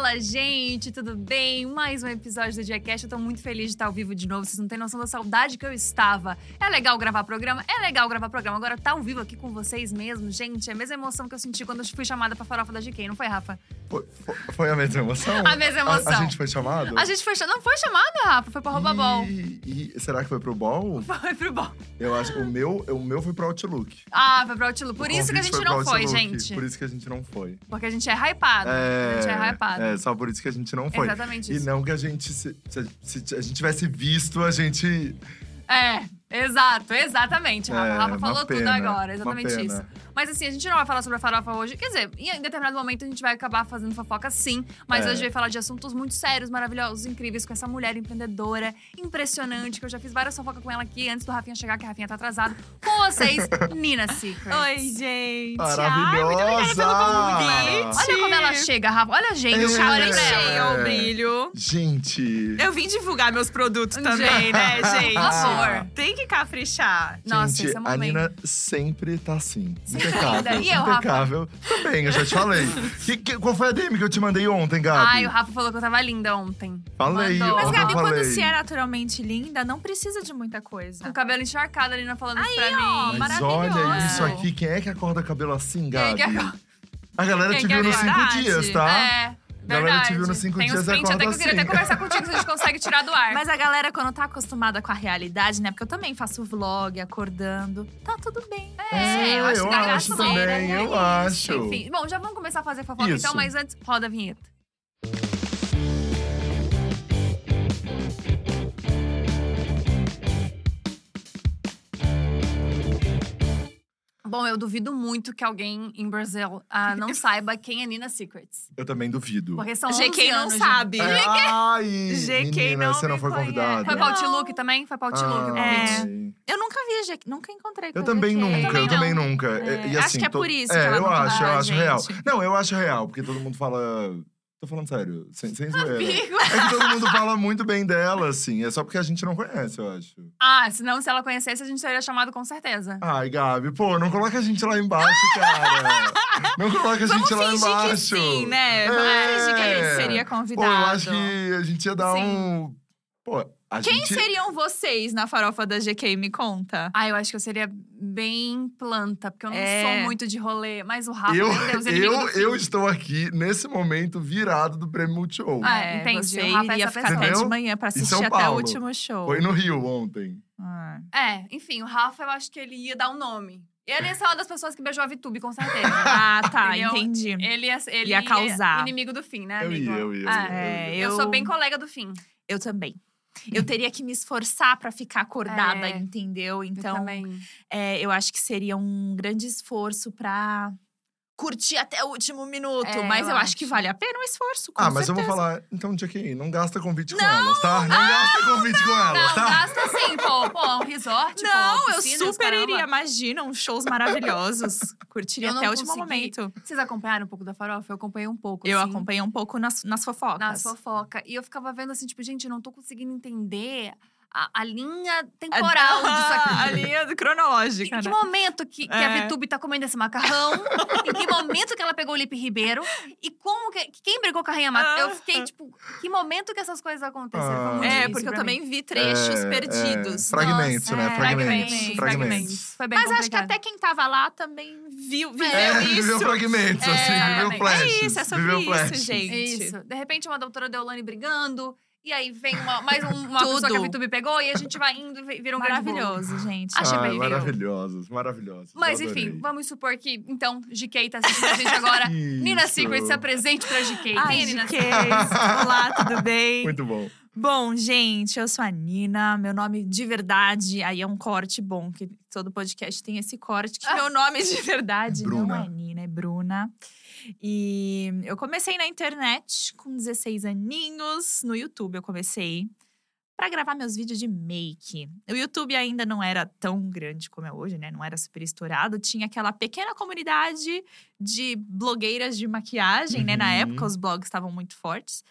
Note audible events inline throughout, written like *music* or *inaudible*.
Fala, gente, tudo bem? Mais um episódio do Diacast. Eu tô muito feliz de estar ao vivo de novo. Vocês não têm noção da saudade que eu estava. É legal gravar programa? É legal gravar programa. Agora tá ao vivo aqui com vocês mesmo, gente. É a mesma emoção que eu senti quando eu fui chamada pra farofa da GK, não foi, Rafa? Foi, foi- a mesma emoção? A mesma emoção. A, a gente foi chamado? A gente foi chamada. Não foi chamada, Rafa? Foi pra roubar ball. E, será que foi pro ball? Foi pro ball. Eu acho o meu, o meu foi pro Outlook. Ah, foi pro Outlook. Por O isso que a gente não foi, Outlook, gente. Por isso que a gente não foi. Porque a gente é hypado. A gente é hypado. é, só por isso que a gente não foi. Exatamente E isso. não que a gente, se, se- se a gente tivesse visto, a gente... É, exato, exatamente. É, Rafa falou tudo pena, agora, uma exatamente isso. Mas assim, a gente não vai falar sobre a farofa hoje. Quer dizer, em determinado momento a gente vai acabar fazendo fofoca sim. Mas É. hoje vai falar de assuntos muito sérios, maravilhosos, incríveis, com essa mulher empreendedora, impressionante, que eu já fiz várias fofocas com ela aqui antes do Rafinha chegar, que a Rafinha tá atrasado. Com vocês, *laughs* Nina Secret. Oi, gente. Maravilhosa! Olha como ela chega, Rafa. Olha a gente, É. o olha Caprichei dela. ao brilho. Gente... Eu vim divulgar meus produtos também, né, *laughs* gente? Por favor. Tem que caprichar. Nossa, gente, esse é o a momento. Nina sempre tá assim. linda. Impecável. E eu, Rafa? impecável. Também, eu já te falei. Que- que- qual foi a DM que eu te mandei ontem, Gabi? Ai, o Rafa falou que eu tava linda ontem. Falei, Mandou. Mas, Gabi, eu quando falei. se é naturalmente linda, não precisa de muita coisa. Com o cabelo encharcado, a Nina falando isso pra Aí, ó, mim. Mas olha isso aqui, quem é que acorda cabelo assim, Quem é Gabi? que acorda? A galera Quem te viu nos cinco dias, tá? É. Galera Verdade. te viu nos cinco Tem dias uns prints até que eu acorda queria até assim. conversar contigo se a gente consegue tirar do ar. Mas a galera, quando tá acostumada com a realidade, né? Porque eu também faço vlog, acordando. Tá tudo bem. É, eu acho eu acho também, é eu isso. acho. Enfim, bom, já vamos começar a fazer fofoca Isso. então, mas antes, roda a vinheta. Bom, eu duvido muito que alguém em Brasil ah, não *laughs* saiba quem é Nina Secrets. Eu também duvido. Porque são 11 GK não anos sabe. É, ai, GK menina, não você não foi convidada. Foi pra. Outlook também? Foi pra Outlook Ai. convite. Eu nunca vi a GK, nunca encontrei com Eu também GK. nunca, eu também não. nunca. É, E, acho assim, que é to- por isso é, que ela eu não acho, eu acho real. Não, eu acho real, porque todo mundo fala. Tô falando sério, sem, sem zoeira. É que todo mundo fala muito bem dela, assim. É só porque a gente não conhece, eu acho. Ah, senão se ela conhecesse, a gente teria chamado com certeza. Ai, Gabi, pô, não coloca a gente lá embaixo, *laughs* cara. Não coloca a Vamos gente lá fingir que embaixo. sim, né? Vamos fingir que a gente seria Pô, eu convidado. acho que a gente ia dar Sim. um. Pô, a Quem gente. seriam vocês na farofa da GK? Me conta. Ah, eu acho que eu seria bem planta, porque eu não É. sou muito de rolê. Mas o Rafa, Eu, meu Deus, eu, eu estou aqui, nesse momento, virado do Prêmio Multishow. Ah, entendi. Você O Rafa é iria essa ficar pessoa. até de manhã pra assistir até o último show. Foi no Rio ontem. Ah. É, enfim, o Rafa, eu acho que ele ia dar um nome. Ele ia ser uma das pessoas que beijou a VTube, com certeza. *laughs* Ah, tá, Entendeu? entendi. Ele ia, ele Ia causar. inimigo do fim, né, Eu amigo? ia, eu ia, eu Ah, ia, É, eu... eu- sou bem colega do fim. Eu também. Eu teria que me esforçar pra ficar acordada, É. entendeu? eu Então, também. é, eu acho que seria um grande esforço pra curtir até o último minuto. É, mas eu eu, acho acho. que vale a pena o esforço. Com ah, mas eu vou certeza. falar. Então, Jackie, não gasta convite com elas, tá? Não gasta convite com elas, Não, tá? gasta sim, pô. Pô, um resort, Não, pô, eu piscina, os super iria. Imagina, uns shows maravilhosos. Curtiria Eu não até o último momento. Vocês acompanharam um pouco da farofa? Eu acompanhei um pouco, Eu assim. acompanhei um pouco nas, nas fofocas. na fofoca. E eu ficava vendo assim, tipo, gente, eu não tô conseguindo entender a, a linha temporal *laughs* disso aqui. A linha cronológica, Em que né? momento que, que a É. Vitube tá comendo esse macarrão? *laughs* em que momento que ela pegou o Lipe Ribeiro? E como que. Quem brigou com a Rainha Mata? Eu Ah. fiquei, tipo, que momento que essas coisas aconteceram? Ah. É, porque eu também vi trechos É, perdidos. é, fragmentos, Nossa, né? é, Fragmentos, fragmentos. Foi bem Mas acho que complicado. até quem tava lá também viu, viveu É, isso. viveu fragmentos, É, assim, viveu flashes. É isso, é sobre isso, flashes. gente. Isso. De repente, uma doutora Deolane brigando. E aí vem uma, mais um- uma pessoa que a Tudo. Vitube pegou. E a gente vai indo e vira um. Maravilhoso, gente. Achei Ai, maravilhosos, maravilhosos. Mas enfim, vamos supor que, então, GK tá assistindo a gente agora. Nina. Secret, se apresente pra GK. Ai, Quem é Nina GK. Secret? Olá, tudo bem? Muito bom. Bom, gente, eu sou a Nina. Meu nome de verdade, aí é um corte bom, que todo podcast tem esse corte, que *laughs* meu nome de verdade não Bruna. é Nina, é Bruna. E eu comecei na internet com 16 aninhos, no YouTube eu comecei para gravar meus vídeos de make. O YouTube ainda não era tão grande como é hoje, né? Não era super estourado. Tinha aquela pequena comunidade de blogueiras de maquiagem, né? Na Uhum. época, os blogs estavam muito fortes.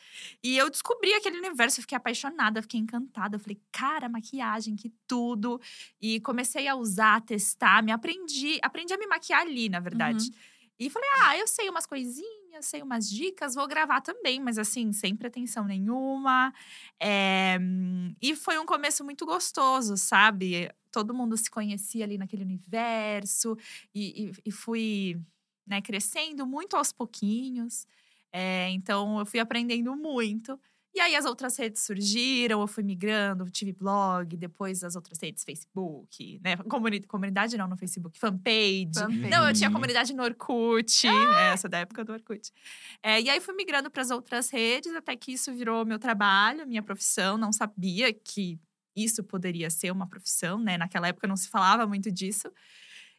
E eu descobri aquele universo, eu fiquei apaixonada, fiquei encantada. Eu falei, cara, maquiagem, que tudo. E comecei a usar, a testar, me aprendi, aprendi a me maquiar ali, na verdade. E falei, ah, eu sei umas coisinhas, sei umas dicas, vou gravar também, mas assim, sem pretensão nenhuma. É, E foi um começo muito gostoso, sabe? Todo mundo se conhecia ali naquele universo, e, e- e fui né, crescendo muito aos pouquinhos. É, então, eu fui aprendendo muito. E aí, as outras redes surgiram, eu fui migrando, tive blog, depois as outras redes, Facebook, né? Comuni- comunidade não no Facebook, fanpage. Fanpage. Não, eu tinha comunidade no Orkut, né, essa da época do Orkut. É, e aí fui migrando para as outras redes, até que isso virou meu trabalho, minha profissão. Não sabia que isso poderia ser uma profissão, né? Naquela época não se falava muito disso.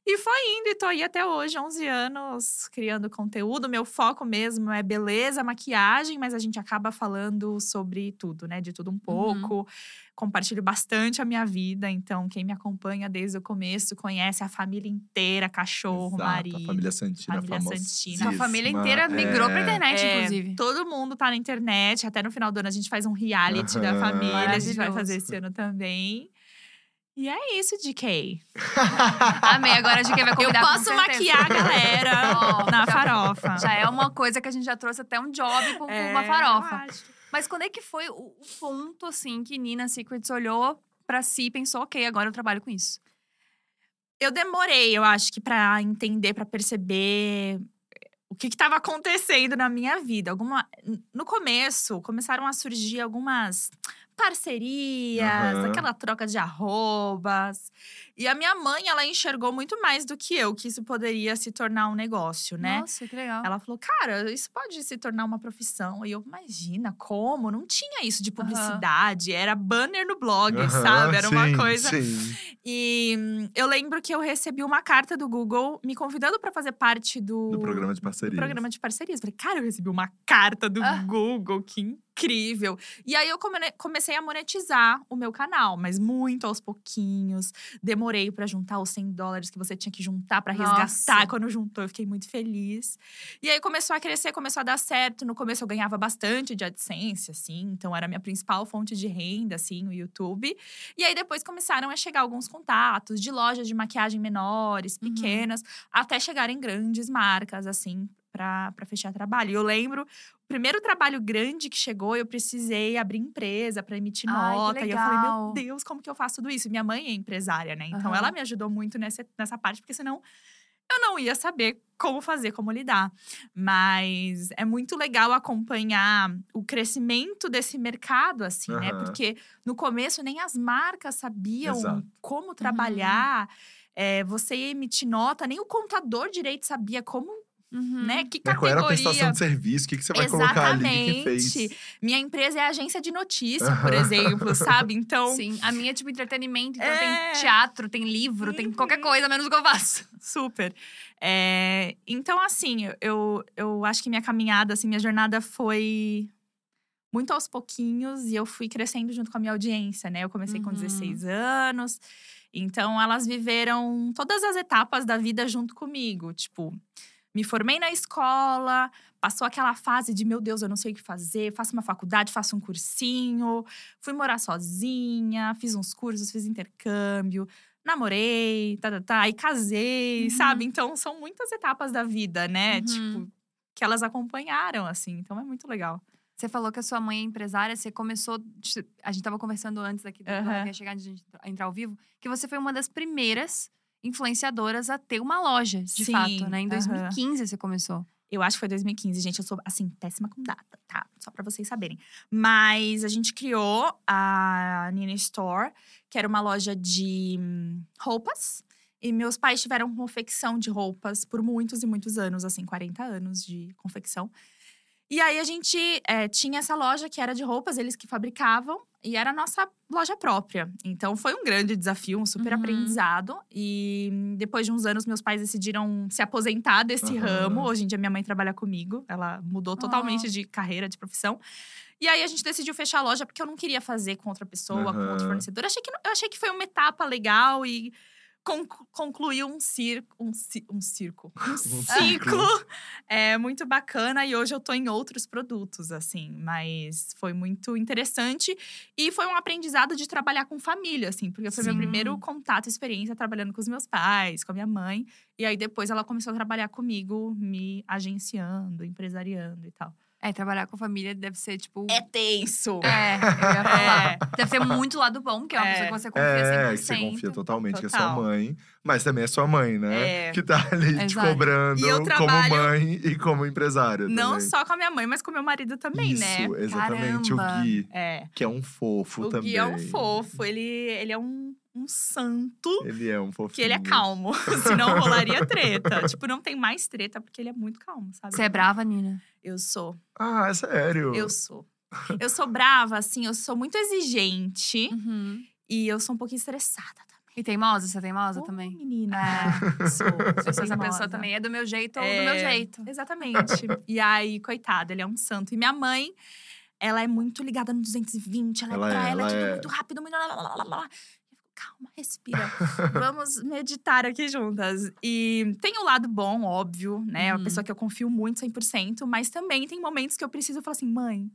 E foi indo, e tô aí até hoje, 11 anos, criando conteúdo. Meu foco mesmo é beleza, maquiagem, mas a gente acaba falando sobre tudo, né? De tudo um pouco. Compartilho bastante a minha vida, então quem me acompanha desde o começo conhece a família inteira, cachorro, Exato, marido. A família Santina, família famosa. Santina. A família inteira migrou pra internet, É, inclusive. Todo mundo tá na internet. Até no final do ano a gente faz um reality da Aham. família. A gente vai fazer esse ano também. E é isso, DK. *laughs* Amei, agora a gente vai Eu convidar com posso maquiar a galera Ó, na já- farofa. Já é uma coisa que a gente já trouxe até um job com, É, uma farofa. eu. Mas quando é que foi o, o ponto, assim, que Nina Secrets olhou pra si e pensou, ok, agora eu trabalho com isso? Eu demorei, eu acho que pra entender, pra perceber o que estava acontecendo na minha vida. Alguma, no começo, começaram a surgir algumas parcerias, Aham. aquela troca de arrobas. E a minha mãe, ela enxergou muito mais do que eu que isso poderia se tornar um negócio, né? Nossa, que legal. Ela falou, cara, isso pode se tornar uma profissão. E eu, imagina, como? Não tinha isso de publicidade. Era banner no blog, sabe? Era uma sim, coisa. Sim. E hum, eu lembro que eu recebi uma carta do Google me convidando para fazer parte do, Do programa de do parceria. programa de parcerias. Falei, cara, eu recebi uma carta do Ah. Google, que incrível. E aí eu come- comecei a monetizar o meu canal, mas muito aos pouquinhos. Demorei para juntar os 100 dólares que você tinha que juntar para resgatar. Quando juntou, eu fiquei muito feliz. E aí começou a crescer, começou a dar certo. No começo eu ganhava bastante de AdSense, assim, então era a minha principal fonte de renda, assim, o YouTube. E aí depois começaram a chegar alguns contatos de lojas de maquiagem menores, Uhum. pequenas, até chegarem grandes marcas, assim, pra fechar trabalho. E eu lembro, o primeiro trabalho grande que chegou, eu precisei abrir empresa para emitir Ai, nota. E eu falei, meu. Deus, como que eu faço tudo isso? Minha mãe é empresária, né? Então Aham. ela me ajudou muito nessa, nessa parte, porque senão eu não ia saber como fazer, como lidar. Mas é muito legal acompanhar o crescimento desse mercado, assim, né? Aham. Porque no começo nem as marcas sabiam Exato. como trabalhar. é, você ia emitir nota, nem o contador direito sabia como, Uhum. né? Que Né, Qual era a categoria. prestação de serviço? O que, que você vai colocar ali? Que, fez? Exatamente. Minha empresa é agência de notícia, por exemplo, sabe? Então, Sim, a minha é tipo entretenimento, então É. tem teatro, tem livro, tem qualquer Uhum. coisa, menos o que eu faço. *laughs* Super. É, então, assim, eu, eu acho que minha caminhada, assim, minha jornada foi muito aos pouquinhos e eu fui crescendo junto com a minha audiência, né? Eu comecei com Uhum. 16 anos, então elas viveram todas as etapas da vida junto comigo. Tipo, me formei na escola, passou aquela fase de meu Deus, eu não sei o que fazer, faço uma faculdade, faço um cursinho, fui morar sozinha, fiz uns cursos, fiz intercâmbio, namorei, tá, tá, tá, e casei, Uhum. sabe? Então são muitas etapas da vida, né? Uhum. Tipo, que elas acompanharam, assim. Então é muito legal. Você falou que a sua mãe é empresária, você começou. A gente tava conversando antes aqui, do Aham. quando ia chegar antes de entrar ao vivo, que você foi uma das primeiras influenciadoras a ter uma loja, de Sim, fato, né? Em aham. 2015 você começou. Eu acho que foi 2015, gente. Eu sou, assim, péssima com data, tá? Só pra vocês saberem. Mas a gente criou a Nina Store, que era uma loja de hum, roupas. E meus pais tiveram confecção de roupas por muitos e muitos anos, assim, 40 anos de confecção. E aí a gente é, tinha essa loja que era de roupas, eles que fabricavam. E era a nossa loja própria. Então foi um grande desafio, um super Uhum. aprendizado. E depois de uns anos, meus pais decidiram se aposentar desse Aham. ramo. Hoje em dia, minha mãe trabalha comigo. Ela mudou totalmente Oh. de carreira, de profissão. E aí a gente decidiu fechar a loja porque eu não queria fazer com outra pessoa, com outro fornecedor. Achei que, eu achei que foi uma etapa legal e concluiu um circo. Um, ci- um circo. *laughs* Um ciclo é muito bacana e hoje eu tô em outros produtos, assim, mas foi muito interessante e foi um aprendizado de trabalhar com família, assim, porque foi meu Sim. primeiro contato, experiência trabalhando com os meus pais, com a minha mãe, e aí depois ela começou a trabalhar comigo, me agenciando, empresariando e tal. É, trabalhar com família deve ser, tipo. É tenso. É, eu ia *laughs* falar. Deve ter muito lado bom, que é uma É. pessoa que você confia É, 100%. que você confia totalmente que é Total. sua mãe. Mas também é sua mãe, né? É. Que tá ali te Exato. cobrando E eu como mãe e como empresária Não também. só com a minha mãe, mas com meu marido também, Isso, né? exatamente. Caramba. O Gui, É. que é um fofo O também. Gui é um fofo, ele, ele é um, um santo. Ele é um fofinho. Que ele é calmo, *laughs* senão rolaria treta. tipo, não tem mais treta, porque ele é muito calmo, sabe? Você é brava, Nina? Eu sou, Ah, é sério? eu sou. Eu sou brava, assim, eu sou muito exigente Uhum. e eu sou um pouquinho estressada também. E teimosa? Você é teimosa Ô, também? Menina, *laughs* É. sou. Eu sou essa pessoa também. É do meu jeito ou do É, meu jeito. Exatamente. e aí, coitado, ele é um santo. E minha mãe, ela é muito ligada no 220, ela, Ela é pra é, ela, é ela tudo é. muito rápido, muito. Calma, respira. *laughs* Vamos meditar aqui juntas. E tem o lado bom, óbvio, né? É Uhum. uma pessoa que eu confio muito 100%, mas também tem momentos que eu preciso falar assim: mãe,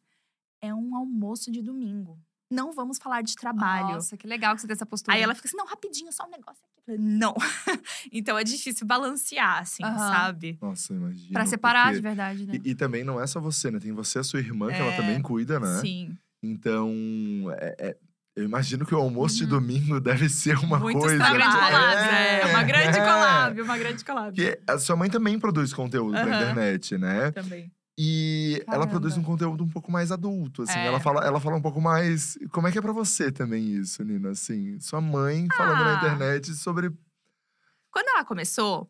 é um almoço de domingo. Não vamos falar de trabalho. Nossa, que legal que você tem essa postura. Aí ela fica assim: não, rapidinho, só um negócio aqui. Eu falei, não. *laughs* então é difícil balancear, assim, Aham. sabe? Nossa, imagina. Pra separar porque- de verdade, né? E, e também não é só você, né? Tem você e a sua irmã, que ela É, também cuida, né? Sim. Então, é- é- eu imagino que o almoço de Uhum. domingo deve ser uma Muitos coisa. trabalhos, grande collab, é, uma grande é. collab, uma grande collab. Porque a sua mãe também produz conteúdo Aham. internet, né? Também. E ela Caramba. produz um conteúdo um pouco mais adulto, assim. É. Ela, fala, ela fala um pouco mais. Como é que é pra você também isso, Nina? Assim, sua mãe falando na Ah. internet sobre. Quando ela começou,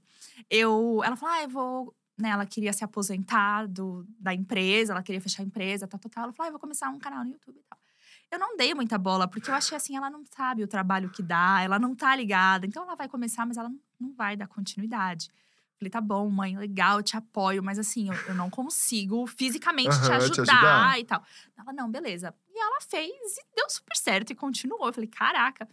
eu, ela falou: ah, eu vou. Né, ela queria se aposentar do, da empresa, ela queria fechar a empresa, tal, tal, tal. Ela falou: ah, eu vou começar um canal no YouTube e tal. Eu não dei muita bola, porque eu achei assim, ela não sabe o trabalho que dá, ela não tá ligada. Então ela vai começar, mas ela não, vai dar continuidade. Falei, tá bom, mãe, legal, eu te apoio, mas assim, eu, eu não consigo fisicamente te, Aham, ajudar te ajudar. e tal. Ela, não, beleza. E ela fez e deu super certo e continuou. Eu falei, caraca.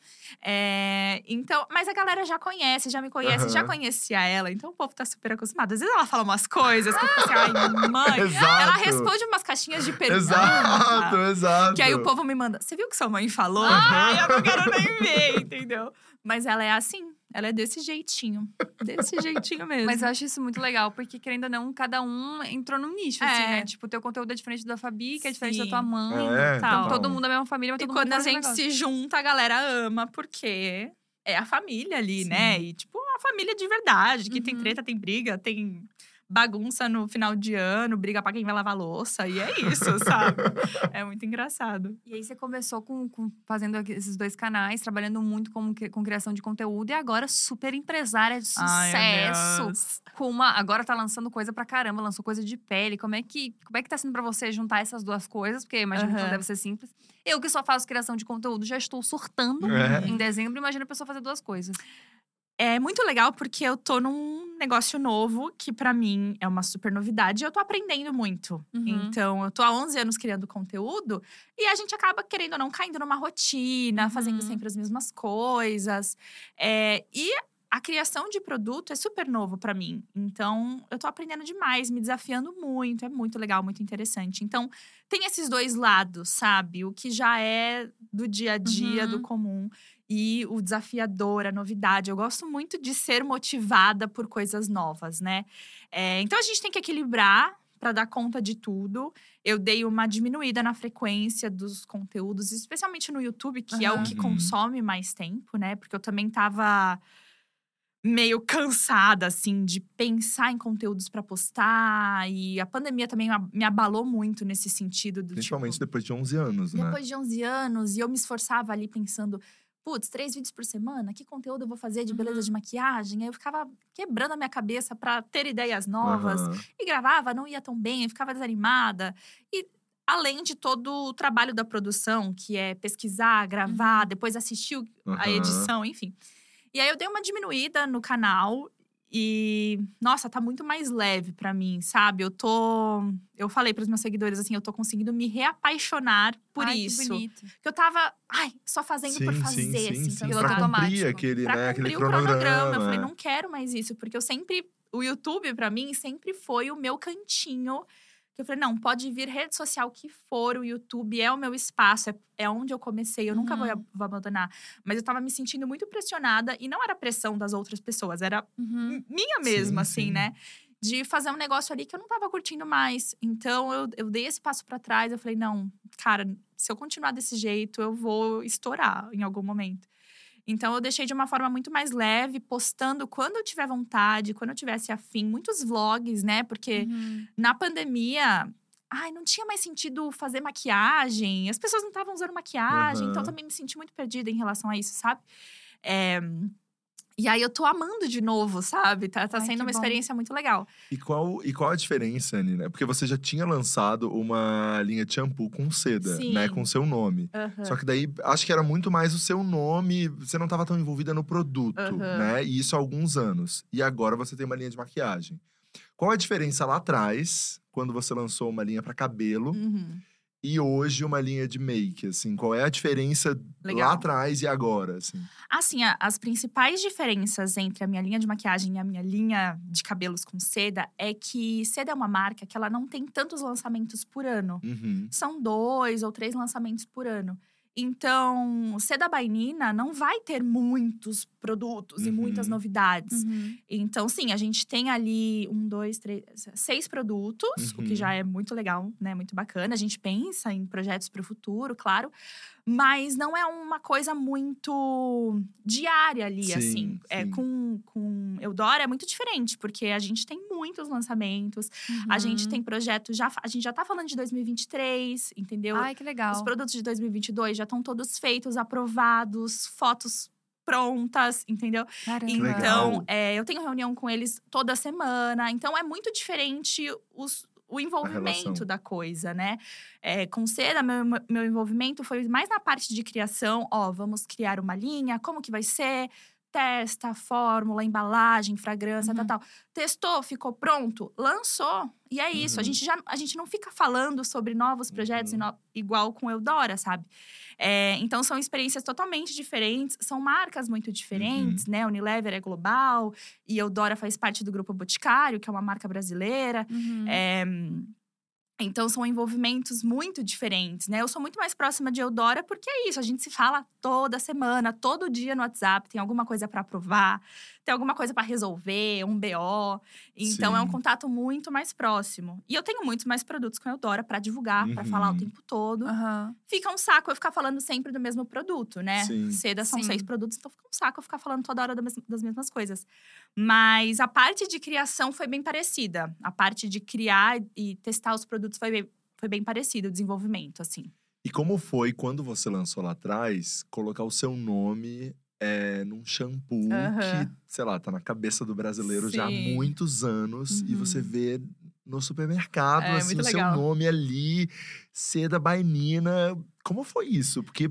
É, então, mas a galera já conhece, já me conhece, já Aham. conhecia ela, então o povo tá super acostumado. Às vezes ela fala umas coisas que eu fico assim, ai, mãe. Exato. Ela responde umas caixinhas de perguntas. Exato, exato. Que aí o povo me manda, você viu o que sua mãe falou? Aham. Ai, eu não quero nem ver, entendeu? Mas ela é assim, ela é desse jeitinho. Desse jeitinho mesmo. *laughs* Mas eu acho isso muito legal, porque querendo ou não, cada um entrou num nicho, assim, É. né? Tipo, o teu conteúdo é diferente do da Fabi, que é diferente da Sim. tua mãe. É, Tal. total. Todo mundo é a mesma família, mas E todo mundo quando a gente negócio. se junta, a galera ama, porque é a família ali, Sim. né? E, tipo, a família de verdade, que tem Uhum. treta, tem briga, tem bagunça no final de ano, briga pra quem vai lavar louça, e é isso, sabe? *laughs* é muito engraçado. E aí você começou com, com- fazendo esses dois canais, trabalhando muito com, com criação de conteúdo e agora super empresária de Ai, sucesso. Deus. com uma, agora tá lançando coisa pra caramba, lançou coisa de pele. Como é que, como é que tá sendo pra você juntar essas duas coisas? Porque eu imagino que não deve ser simples. Eu que só faço criação de conteúdo, já estou surtando É. em dezembro. Imagina a pessoa fazer duas coisas. É muito legal porque eu tô num negócio novo que pra mim é uma super novidade e eu tô aprendendo muito. Uhum. Então, eu tô há 11 anos criando conteúdo e a gente acaba querendo ou não caindo numa rotina, fazendo Uhum. sempre as mesmas coisas. É, e a criação de produto é super novo pra mim. Então, eu tô aprendendo demais, me desafiando muito, é muito legal, muito interessante. Então, tem esses dois lados, sabe? O que já é do dia a dia, do Uhum. comum e o desafiador, a novidade. Eu gosto muito de ser motivada por coisas novas, né? É, então a gente tem que equilibrar para dar conta de tudo. Eu dei uma diminuída na frequência dos conteúdos, especialmente no YouTube, que é o que Uhum. consome mais tempo, né? Porque eu também tava meio *laughs* cansada assim de pensar em conteúdos para postar e a pandemia também me abalou muito nesse sentido do Principalmente tipo, depois de 11 anos, né? depois de 11 anos, e eu me esforçava ali pensando, putz, três vídeos por semana, que conteúdo eu vou fazer de beleza Uhum. de maquiagem? Aí eu ficava quebrando a minha cabeça para ter ideias novas. Aham. E gravava, não ia tão bem, eu ficava desanimada. E além de todo o trabalho da produção, que é pesquisar, gravar, depois assistir a edição, enfim. E aí eu dei uma diminuída no canal e nossa, tá muito mais leve pra mim, sabe? Eu tô eu falei pros meus seguidores assim, eu tô conseguindo me reapaixonar por Ai, isso. Que bonito. Que eu tava, ai, só fazendo por fazer, assim, sim. pelo piloto Pra automático. cumprir automático. aquele, Pra né, aquele cronograma. cronograma. Eu falei, é. não quero mais isso, porque eu sempre. O YouTube, pra mim, sempre foi o meu cantinho. Que eu falei, não, pode vir rede social que for, o YouTube é o meu espaço, é, é onde eu comecei, eu nunca vou, Uhum. vou abandonar. Mas eu tava me sentindo muito pressionada, e não era pressão das outras pessoas, era Uhum. minha mesma, Sim, assim, sim. né? De fazer um negócio ali que eu não tava curtindo mais. Então, eu, eu dei esse passo pra trás. Eu falei, não, cara, se eu continuar desse jeito, eu vou estourar em algum momento. Então, eu deixei de uma forma muito mais leve, postando quando eu tiver vontade, quando eu tivesse afim. Muitos vlogs, né? Porque Uhum. na pandemia… Ai, não tinha mais sentido fazer maquiagem. As pessoas não estavam usando maquiagem. Então, eu Aham. também me senti muito perdida em relação a isso, sabe? É, E aí, eu tô amando de novo, sabe? Tá, tá Ai, sendo uma bom. experiência muito legal. E qual, e qual a diferença, Nina? Porque você já tinha lançado uma linha de shampoo com seda, Sim. né? Com seu nome. Só que daí, acho que era muito mais o seu nome. Você não estava tão envolvida no produto, né? E isso há alguns anos. E agora você tem uma linha de maquiagem. Qual a diferença lá atrás, quando você lançou uma linha para cabelo, Uhum. E hoje uma linha de make, assim? Qual é a diferença Legal. lá atrás e agora, assim? Assim, a- as principais diferenças entre a minha linha de maquiagem e a minha linha de cabelos com seda é que seda é uma marca que ela não tem tantos lançamentos por ano. Uhum. São dois ou três lançamentos por ano. Então, seda bainina não vai ter muitos produtos e muitas Uhum. novidades. Uhum. Então, sim, a gente tem ali um, dois, três, seis produtos, o que Uhum. já é muito legal, né? Muito bacana. A gente pensa em projetos para o futuro, claro. Mas não é uma coisa muito diária ali, Sim, assim. É, sim. com, com Eudora é muito diferente, porque a gente tem muitos lançamentos. A gente Uhum. tem projeto já… A gente já tá falando de 2023, entendeu? Ai, que legal. Os produtos de 2022 já estão todos feitos, aprovados, fotos prontas, entendeu? Caramba. Então, é, eu tenho reunião com eles toda semana. Então, é muito diferente os- o envolvimento da coisa, né? É, com seda, meu, meu envolvimento foi mais na parte de criação. Ó, vamos criar uma linha, como que vai ser? Testa, fórmula, embalagem, fragrância, Uhum. tal, tal. Testou, ficou pronto, lançou. E é isso. A Uhum. gente já a gente não fica falando sobre novos projetos Uhum. no- igual com Eudora, sabe? É, então são experiências totalmente diferentes, são marcas muito Uhum. diferentes, né? Unilever é global e Eudora faz parte do grupo Boticário, que é uma marca brasileira. Uhum. É, então são envolvimentos muito diferentes, né? Eu sou muito mais próxima de Eudora porque é isso, a gente se fala toda semana, todo dia no WhatsApp, tem alguma coisa para aprovar, tem alguma coisa para resolver, um BO. Então é um Sim. contato muito mais próximo. E eu tenho muitos mais produtos com a Eudora para divulgar, para falar o Uhum. tempo todo. Aham. Fica um saco eu ficar falando sempre do mesmo produto, né? Sim. Seda são Sim. seis produtos, então fica um saco eu ficar falando toda hora das mesmas coisas. Mas a parte de criação foi bem parecida. A parte de criar e testar os produtos foi bem, foi bem parecida, o desenvolvimento, assim. E como foi, quando você lançou lá atrás, colocar o seu nome é, num shampoo Aham. que, sei lá, tá na cabeça do brasileiro já há Sim. muitos anos. E Uhum. você vê no supermercado, É, assim, o seu legal. nome ali, seda bainina. Como foi isso? Porque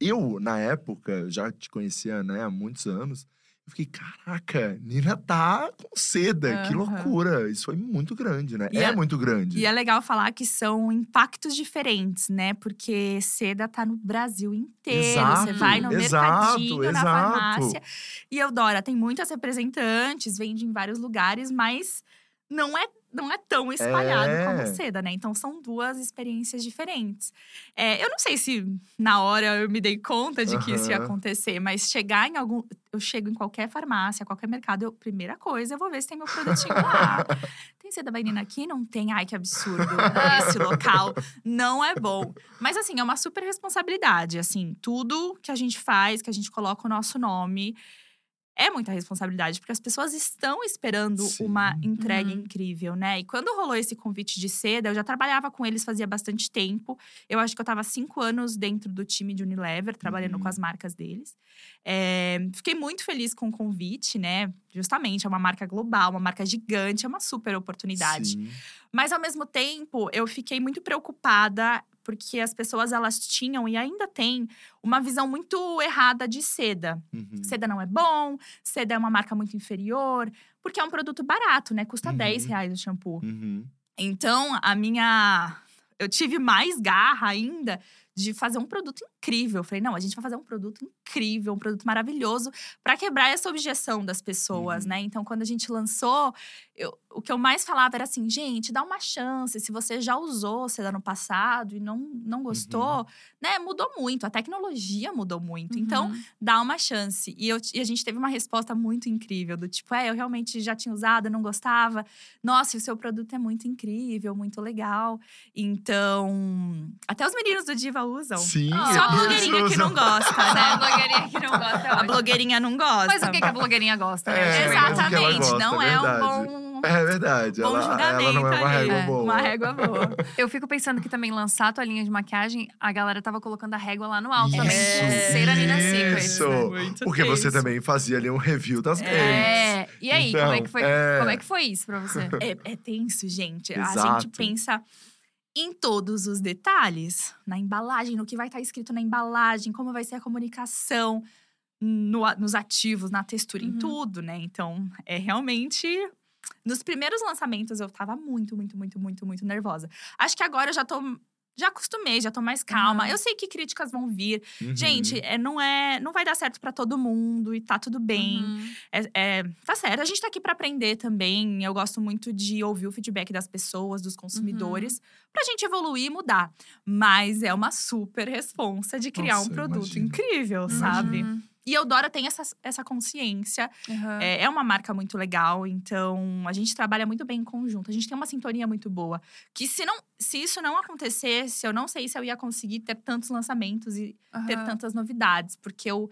eu, na época, já te conhecia, né, há muitos anos. Eu fiquei, caraca, Nina tá com seda, que Aham. loucura. Isso foi muito grande, né? E é, é- muito grande. E é legal falar que são impactos diferentes, né? Porque seda tá no Brasil inteiro. Você Exato, vai no exato, mercadinho, na exato. farmácia. E Eudora tem muitas representantes, vende em vários lugares, mas não é, não é tão espalhado É. como seda, né? Então são duas experiências diferentes. É, eu não sei se na hora eu me dei conta de que isso ia acontecer, mas chegar em algum. Eu chego em qualquer farmácia, qualquer mercado, eu, primeira coisa, eu vou ver se tem meu produtinho lá. *laughs* Tem seda bainina aqui? Não tem. Ai, que absurdo. Esse local não é bom. Mas, assim, é uma super responsabilidade. Assim, tudo que a gente faz, que a gente coloca o nosso nome, é muita responsabilidade, porque as pessoas estão esperando Sim. uma entrega Uhum. incrível, né? E quando rolou esse convite de seda, eu já trabalhava com eles fazia bastante tempo. Eu acho que eu estava cinco anos dentro do time de Unilever, trabalhando Uhum. com as marcas deles. É, fiquei muito feliz com o convite, né? Justamente, é uma marca global, uma marca gigante, é uma super oportunidade. Sim. Mas ao mesmo tempo, eu fiquei muito preocupada porque as pessoas elas tinham e ainda têm uma visão muito errada de seda. Uhum. Seda não é bom, seda é uma marca muito inferior, porque é um produto barato, né? Custa Uhum. 10 reais o shampoo. Uhum. Então, a minha. Eu tive mais garra ainda de fazer um produto incrível. Eu falei, não, a gente vai fazer um produto incrível, um produto maravilhoso, para quebrar essa objeção das pessoas, Uhum. né? Então, quando a gente lançou, eu- o que eu mais falava era assim, gente, dá uma chance. Se você já usou seda no passado e não, não gostou, Uhum. né? Mudou muito, a tecnologia mudou muito. Então, Uhum. dá uma chance. E, eu, e a gente teve uma resposta muito incrível, do tipo, é, eu realmente já tinha usado, não gostava. Nossa, o seu produto é muito incrível, muito legal. Então, até os meninos do Diva usam. Sim, Só eles blogueirinha que não gosta, Só a né? blogueirinha que não gosta. é A blogueirinha não gosta. Mas o que, que a blogueirinha gosta, né? É, Exatamente, gosta, não é é um bom, É verdade. bom ela, julgamento ela não é uma ali. régua É, boa. Uma régua boa. *laughs* Eu fico pensando que também lançar a toalhinha de maquiagem, a galera tava colocando a régua lá no alto também. Isso, Pulseira Nina Secret. isso. né? Porque você tenso. também fazia ali um review das games. É. E aí, como, é que foi, Então, é. como é que foi isso pra você? É, é tenso, gente. A Exato. gente pensa em todos os detalhes, na embalagem, no que vai estar escrito na embalagem, como vai ser a comunicação, no nos ativos, na textura, em Uhum. tudo, né? Então, é realmente. Nos primeiros lançamentos eu tava muito, muito, muito, muito, muito nervosa. Acho que agora eu já tô. Já acostumei, já tô mais calma. Aham. Eu sei que críticas vão vir. Uhum. Gente, é, não é, não vai dar certo pra todo mundo e tá tudo bem. Uhum. É, é, tá certo, a gente tá aqui pra aprender também. Eu gosto muito de ouvir o feedback das pessoas, dos consumidores, pra gente evoluir e mudar. Mas é uma super responsa de criar Nossa, um produto imagino. incrível, sabe? Uhum. E eu Dora tem essa, essa consciência. Uhum. É, é uma marca muito legal, então a gente trabalha muito bem em conjunto. A gente tem uma sintonia muito boa. Que se, não, se isso não acontecesse, eu não sei se eu ia conseguir ter tantos lançamentos e ter Aham. tantas novidades, porque eu,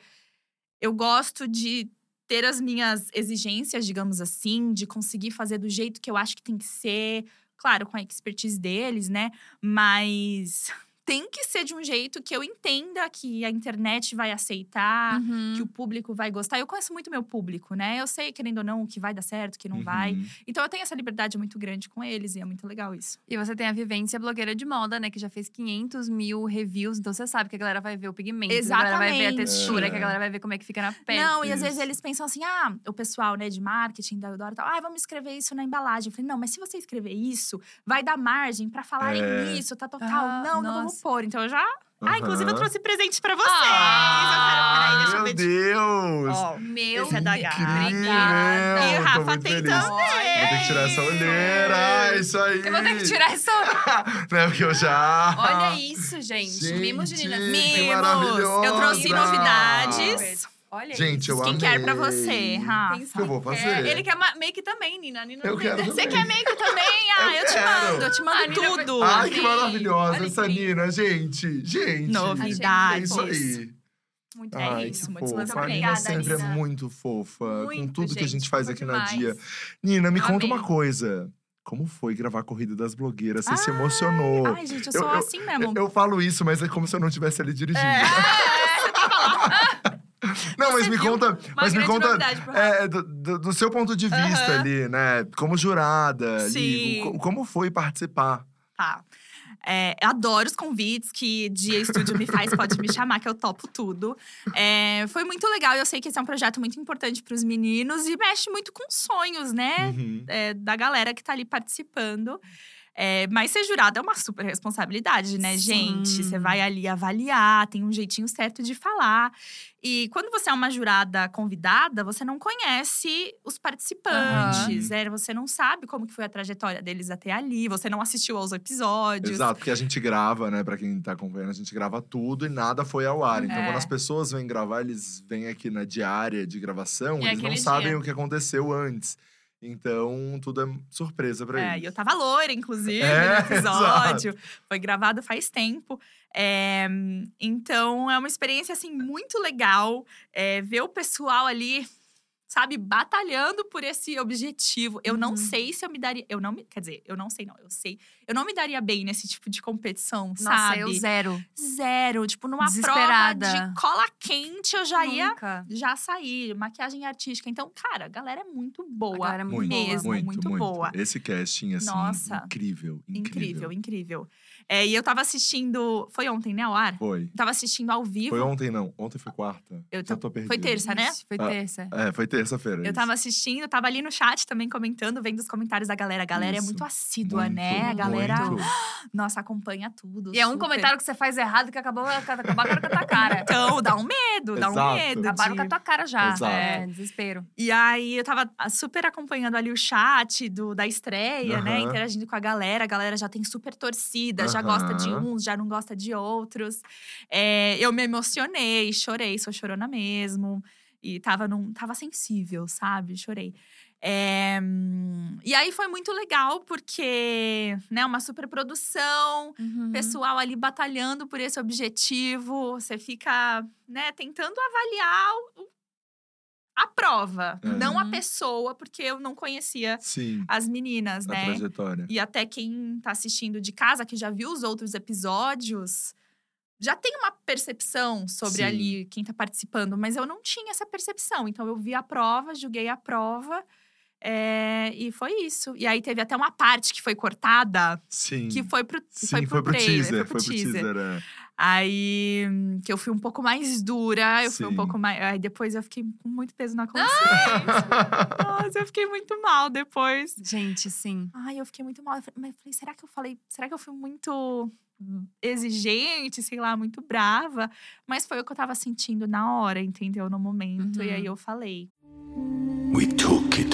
eu gosto de ter as minhas exigências, digamos assim, de conseguir fazer do jeito que eu acho que tem que ser, claro, com a expertise deles, né? Mas tem que ser de um jeito que eu entenda que a internet vai aceitar, Uhum. que o público vai gostar. Eu conheço muito meu público, né? Eu sei, querendo ou não, o que vai dar certo, o que não vai. Uhum. Então eu tenho essa liberdade muito grande com eles e é muito legal isso. E você tem a vivência blogueira de moda, né? Que já fez 500 mil reviews. Então você sabe que a galera vai ver o pigmento, que a galera vai ver a Exatamente. textura, É. que a galera vai ver como é que fica na pele. Não, e às Isso. vezes eles pensam assim: ah, o pessoal, né, de marketing da Eudora e tal, ah, vamos escrever isso na embalagem. Eu falei, não, mas se você escrever isso, vai dar margem pra falarem É. nisso, tá total. Ah, não, não vamos pôr. Então eu já. Ah, inclusive eu trouxe presente pra vocês. Ah, eu quero, peraí, deixa eu Meu. Deus! Ó, Meu Esse é da. Obrigada. E Eu o tô Rafa muito tem feliz. também. Vou ter que tirar essa olheira, é isso aí! Eu vou ter que tirar essa. *laughs* Né, porque eu já… Olha isso, gente. Gente, Mimos de Nina que Mimos! maravilhosa! Eu trouxe novidades. Olha Gente, eu Skincare amei. pra você, Rafa. Eu vou fazer. Ele quer ma- make também, Nina. Nina Eu não tem quero. Você também. quer make também? *laughs* Ah, Eu eu, te mando, eu te mando A Nina vai- tudo. Ai, que maravilhosa Olha essa. Nina, gente! Gente! Novidades. É isso aí. Muito É Ai, isso, que muitos fofa. A. Nina sempre é Nina. muito fofa. com Muito, tudo que a gente gente, faz aqui demais. na Dia. Nina, me Eu conta amei. uma coisa. Como foi gravar a Corrida das Blogueiras? Você Ai, se emocionou. Ai, gente, eu Eu- sou eu- assim mesmo. Eu falo isso, mas é como se eu não estivesse ali dirigindo. Não, mas Você me viu *laughs* conta, Uma mas me conta novidade pro Rafa. é, do, do- do seu ponto de vista Aham. ali, né? Como jurada ali, Sim. co- como foi participar? Tá. É, adoro os convites que Dia Estúdio me faz, pode me chamar, que eu topo tudo. É, foi muito legal, eu sei que esse é um projeto muito importante para os meninos e mexe muito com sonhos, né? Uhum. é, da galera que tá ali participando. É, mas ser jurada é uma super responsabilidade, né, gente? Sim. Você vai ali avaliar, tem um jeitinho certo de falar. E quando você é uma jurada convidada, você não conhece os participantes, né? Você não sabe como que foi a trajetória deles até ali, você não assistiu aos episódios. Exato, porque a gente grava, né? Pra quem tá acompanhando, a gente grava tudo e nada foi ao ar. Então, É. quando as pessoas vêm gravar, eles vêm aqui na diária de gravação, E é eles não sabem dia. o que aconteceu antes. Então, tudo é surpresa pra É, eles. e eu tava loira, inclusive, É, no *laughs* episódio. Foi gravado faz tempo. É, então, é uma experiência, assim, muito legal. é, ver o pessoal ali sabe, batalhando por esse objetivo. Eu não Uhum. sei se eu me daria. Eu não me. Quer dizer, eu não sei, não. Eu sei. Eu não me daria bem nesse tipo de competição, Nossa, sabe? eu zero. Zero. Tipo, numa prova de cola quente, eu já ia Nunca. já sair, maquiagem artística. Então, cara, a galera é muito boa. galera é muito mesmo, boa. muito, boa. Esse casting, assim, Nossa. incrível, incrível. Incrível, incrível. É, e eu tava assistindo. Foi ontem, né, ao ar? Foi. Tava assistindo ao vivo. Foi ontem, não. Ontem foi quarta. Eu Já ta- tô perdido. Foi terça, né? Isso, Foi Ah, terça. É, foi terça-feira. Eu isso. tava assistindo, tava ali no chat também comentando, vendo os comentários da galera. A galera Isso. é muito assídua, Muito, né? A galera, muito. *gasps* nossa, acompanha tudo. E é um super. comentário que você faz errado que acabou, acabaram com a tua cara. *laughs* Então, dá um medo, dá um Exato. medo. Acabaram de- com a tua cara já. Exato. É, desespero. E aí, eu tava ah, super acompanhando ali o chat do, da estreia, né? Interagindo com a galera. A galera já tem super torcida, já gosta de uns, já não gosta de outros. É, eu me emocionei, chorei, sou chorona mesmo. E tava, num, tava sensível, sabe? Chorei. É, e aí foi muito legal, porque, né, uma super produção, Uhum. pessoal ali batalhando por esse objetivo. Você fica, né, tentando avaliar o- a prova, É. não a Uhum. pessoa, porque eu não conhecia Sim, as meninas, a né? trajetória. E até quem tá assistindo de casa, que já viu os outros episódios, já tem uma percepção sobre Sim. ali quem tá participando, mas eu não tinha essa percepção. Então eu vi a prova, julguei a prova. É, e foi isso. E aí teve até uma parte que foi cortada, Sim. que foi pro, Sim, foi pro, foi pro trailer, teaser. foi pro teaser. é. Aí que eu fui um pouco mais dura, eu fui um Sim. pouco mais. Aí depois eu fiquei com muito peso na consciência. *laughs* Nossa, eu fiquei muito mal depois. Gente, sim. Ai, eu fiquei muito mal. Mas eu falei, será que eu falei. Será que eu fui muito exigente, sei lá, muito brava? Mas foi o que eu tava sentindo na hora, entendeu? No momento. E Uhum. aí eu falei. We took it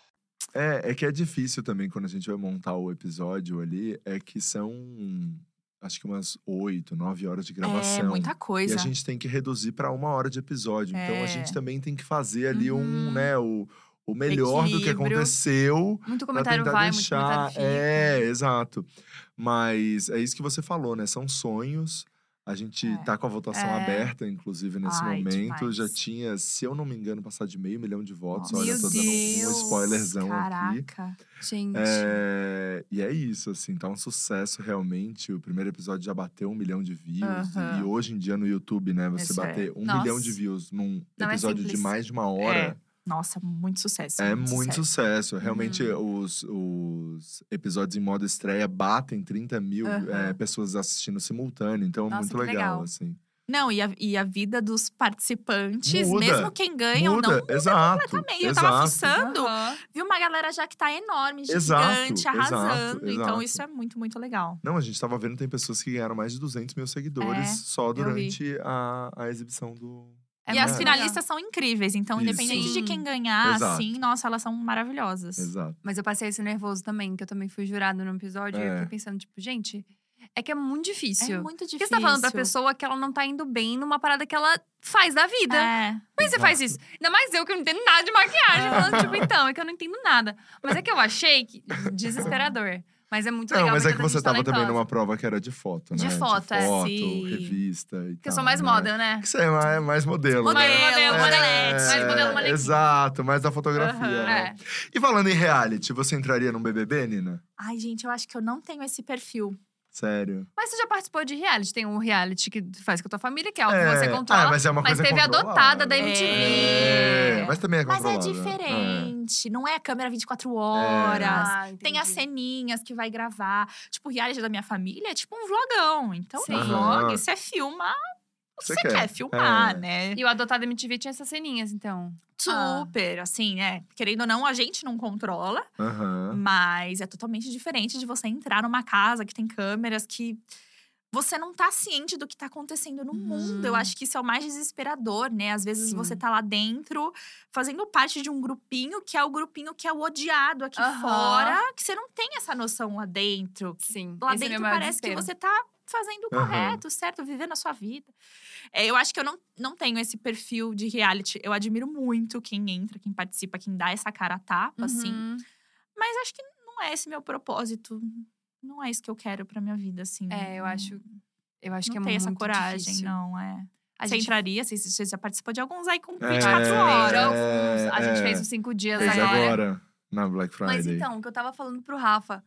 É, é que é difícil também quando a gente vai montar o episódio ali, é que são acho que umas oito, nove horas de gravação. É muita E coisa. a gente tem que reduzir para uma hora de episódio. Então a É. gente também tem que fazer ali um, Uhum. né, o, o melhor do que aconteceu. Muito comentário tentar vai, deixar... muito comentário fica. É, exato. Mas é isso que você falou, né? São sonhos. A gente É. tá com a votação É. aberta, inclusive, nesse Ai, momento. demais. Já tinha, se eu não me engano, passado de meio milhão de votos. Nossa. Olha, Meu tô dando um Deus. spoilerzão aqui. Caraca. Gente. É, e é isso, assim, tá um sucesso realmente. O primeiro episódio já bateu um milhão de views. E hoje em dia no YouTube, né, você Isso é. bater um Nossa. milhão de views num Não é episódio de mais de uma hora Nossa, muito sucesso. é, muito sucesso. sucesso. Realmente, Uhum. os, os episódios em modo estreia batem 30 mil Aham. é, pessoas assistindo simultâneo. Então, Nossa, muito legal, legal. assim. Não, e a, e a vida dos participantes, Muda. mesmo quem ganha ou muda, não, muda exato. completamente. Eu exato. tava fuçando, Aham. vi uma galera já que tá enorme, Exato, gigante, exato, arrasando. Então, exato. isso é muito, muito legal. Não, a gente tava vendo, tem pessoas que ganharam mais de 200 mil seguidores É, só durante a, a exibição do. É e as finalistas são incríveis, então, Isso. independente de quem ganhar, Exato. assim, nossa, elas são maravilhosas. Exato. Mas eu passei esse nervoso também, que eu também fui jurado no episódio. E eu É. fiquei pensando, tipo, gente, é que é muito difícil. É muito difícil. Porque você tá falando pra pessoa que ela não tá indo bem numa parada que ela faz da vida. É. Como é que você faz isso? Ainda mais eu que não entendo nada de maquiagem. Falando, tipo, então, é que eu não entendo nada. Mas é que eu achei que. Desesperador. Mas é muito legal. Não, mas é que você tava também numa prova que era de foto, né? De foto, é. foto, Sim. revista e Porque eu tal, sou mais né? model, né? Que você é mais, mais modelo. Modelo, né? modelo, É, modelete. Mais modelo, manequim. Exato, mais da fotografia. Aham. né? É. E falando em reality, você entraria num BBB, Nina? Ai, gente, eu acho que eu não tenho esse perfil. Sério? Mas você já participou de reality? Tem um reality que faz com a tua família, que é algo É. que você controla. Ah, mas é uma coisa teve adotada da MTV. É, mas também é Mas é diferente. Não é a câmera 24 horas. Ah, Tem as ceninhas que vai gravar. Tipo, o reality da minha família é tipo um vlogão. Então, Sim. Aham. vlog, você filma Você você quer. quer, filmar, É. né? E o adotado MTV tinha essas ceninhas, então. Super, assim, né? Querendo ou não, a gente não controla. Mas é totalmente diferente de você entrar numa casa que tem câmeras que. você não tá ciente do que tá acontecendo no mundo. Eu acho que isso é o mais desesperador, né? Às vezes Sim. você tá lá dentro, fazendo parte de um grupinho que é o grupinho que é o odiado aqui fora, que você não tem essa noção lá dentro. Sim. Lá esse é dentro maior parece que desespero. você tá fazendo o Aham. correto, certo, vivendo a sua vida. É, eu acho que eu não, não tenho esse perfil de reality. Eu admiro muito quem entra, quem participa, quem dá essa cara a tapa, assim. Uhum. Mas acho que não é esse meu propósito. Não é isso que eu quero pra minha vida, assim. É, eu acho. Eu acho não que é tem muito essa coragem, difícil. não, é. A você gente entraria? Você, você já participou de alguns aí com É, 24 fez horas. alguns. A gente é. fez os cinco dias Fez agora. agora, na Black Friday. Mas então, o que eu tava falando pro Rafa.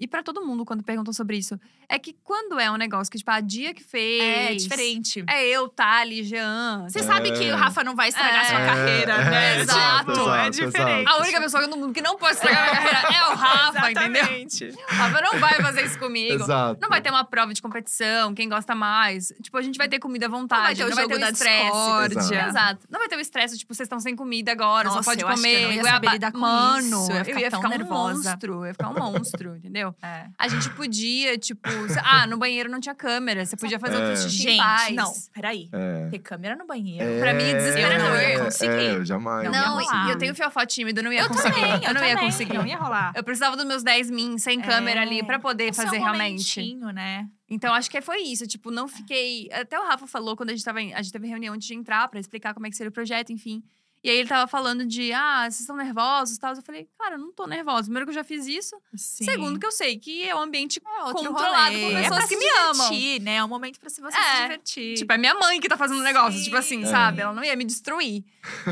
E pra todo mundo quando perguntou sobre isso. É que quando é um negócio que, tipo, a dia que fez. É diferente. É eu, Thali, Jean. Você sabe que o Rafa não vai estragar É. sua carreira, É, né? é, exato, Tipo, é exato, diferente. A única pessoa no mundo que não pode estragar minha carreira é o Rafa, entendeu? Exatamente. O Rafa não vai fazer isso comigo. Exato. Não vai ter uma prova de competição, quem gosta mais. Tipo, a gente vai ter comida à vontade. Não vai ter o jogo da estresse. Exato. Não vai ter o estresse, tipo, vocês estão sem comida agora, Nossa, só pode eu acho que eu comer. não ia saber lidar com Mano, isso, eu ia ficar ia tão ficar um nervosa. monstro. Eu ia ficar um monstro, entendeu? É. A gente podia, tipo… Ah, no banheiro não tinha câmera. Você podia fazer o É. teu xixi em Gente, paz. não, peraí. É. Ter câmera no banheiro. Pra mim é desesperador. Eu não ia É, conseguir. É, eu jamais. Não, Não, ia e eu tenho fiofó tímido, eu não ia Eu conseguir. também, eu, eu não ia também, conseguir. Não ia rolar. Eu precisava dos meus 10 min sem câmera É. ali pra poder O seu fazer realmente. né? Então, acho que foi isso. Tipo, não fiquei. Até o Rafa falou quando a gente tava. em- A gente teve reunião antes de entrar pra explicar como é que seria o projeto, enfim. E aí ele tava falando de, ah, vocês estão nervosos e tal. Eu falei, cara, eu não tô nervosa. Primeiro que eu já fiz isso. Sim. Segundo, que eu sei que é um ambiente é outro controlado rolê. por é pessoas pra que se me amam. divertir, né? É um momento pra se você É. se divertir. Tipo, é minha mãe que tá fazendo o negócio, Sim. tipo assim, É. sabe? Ela não ia me destruir.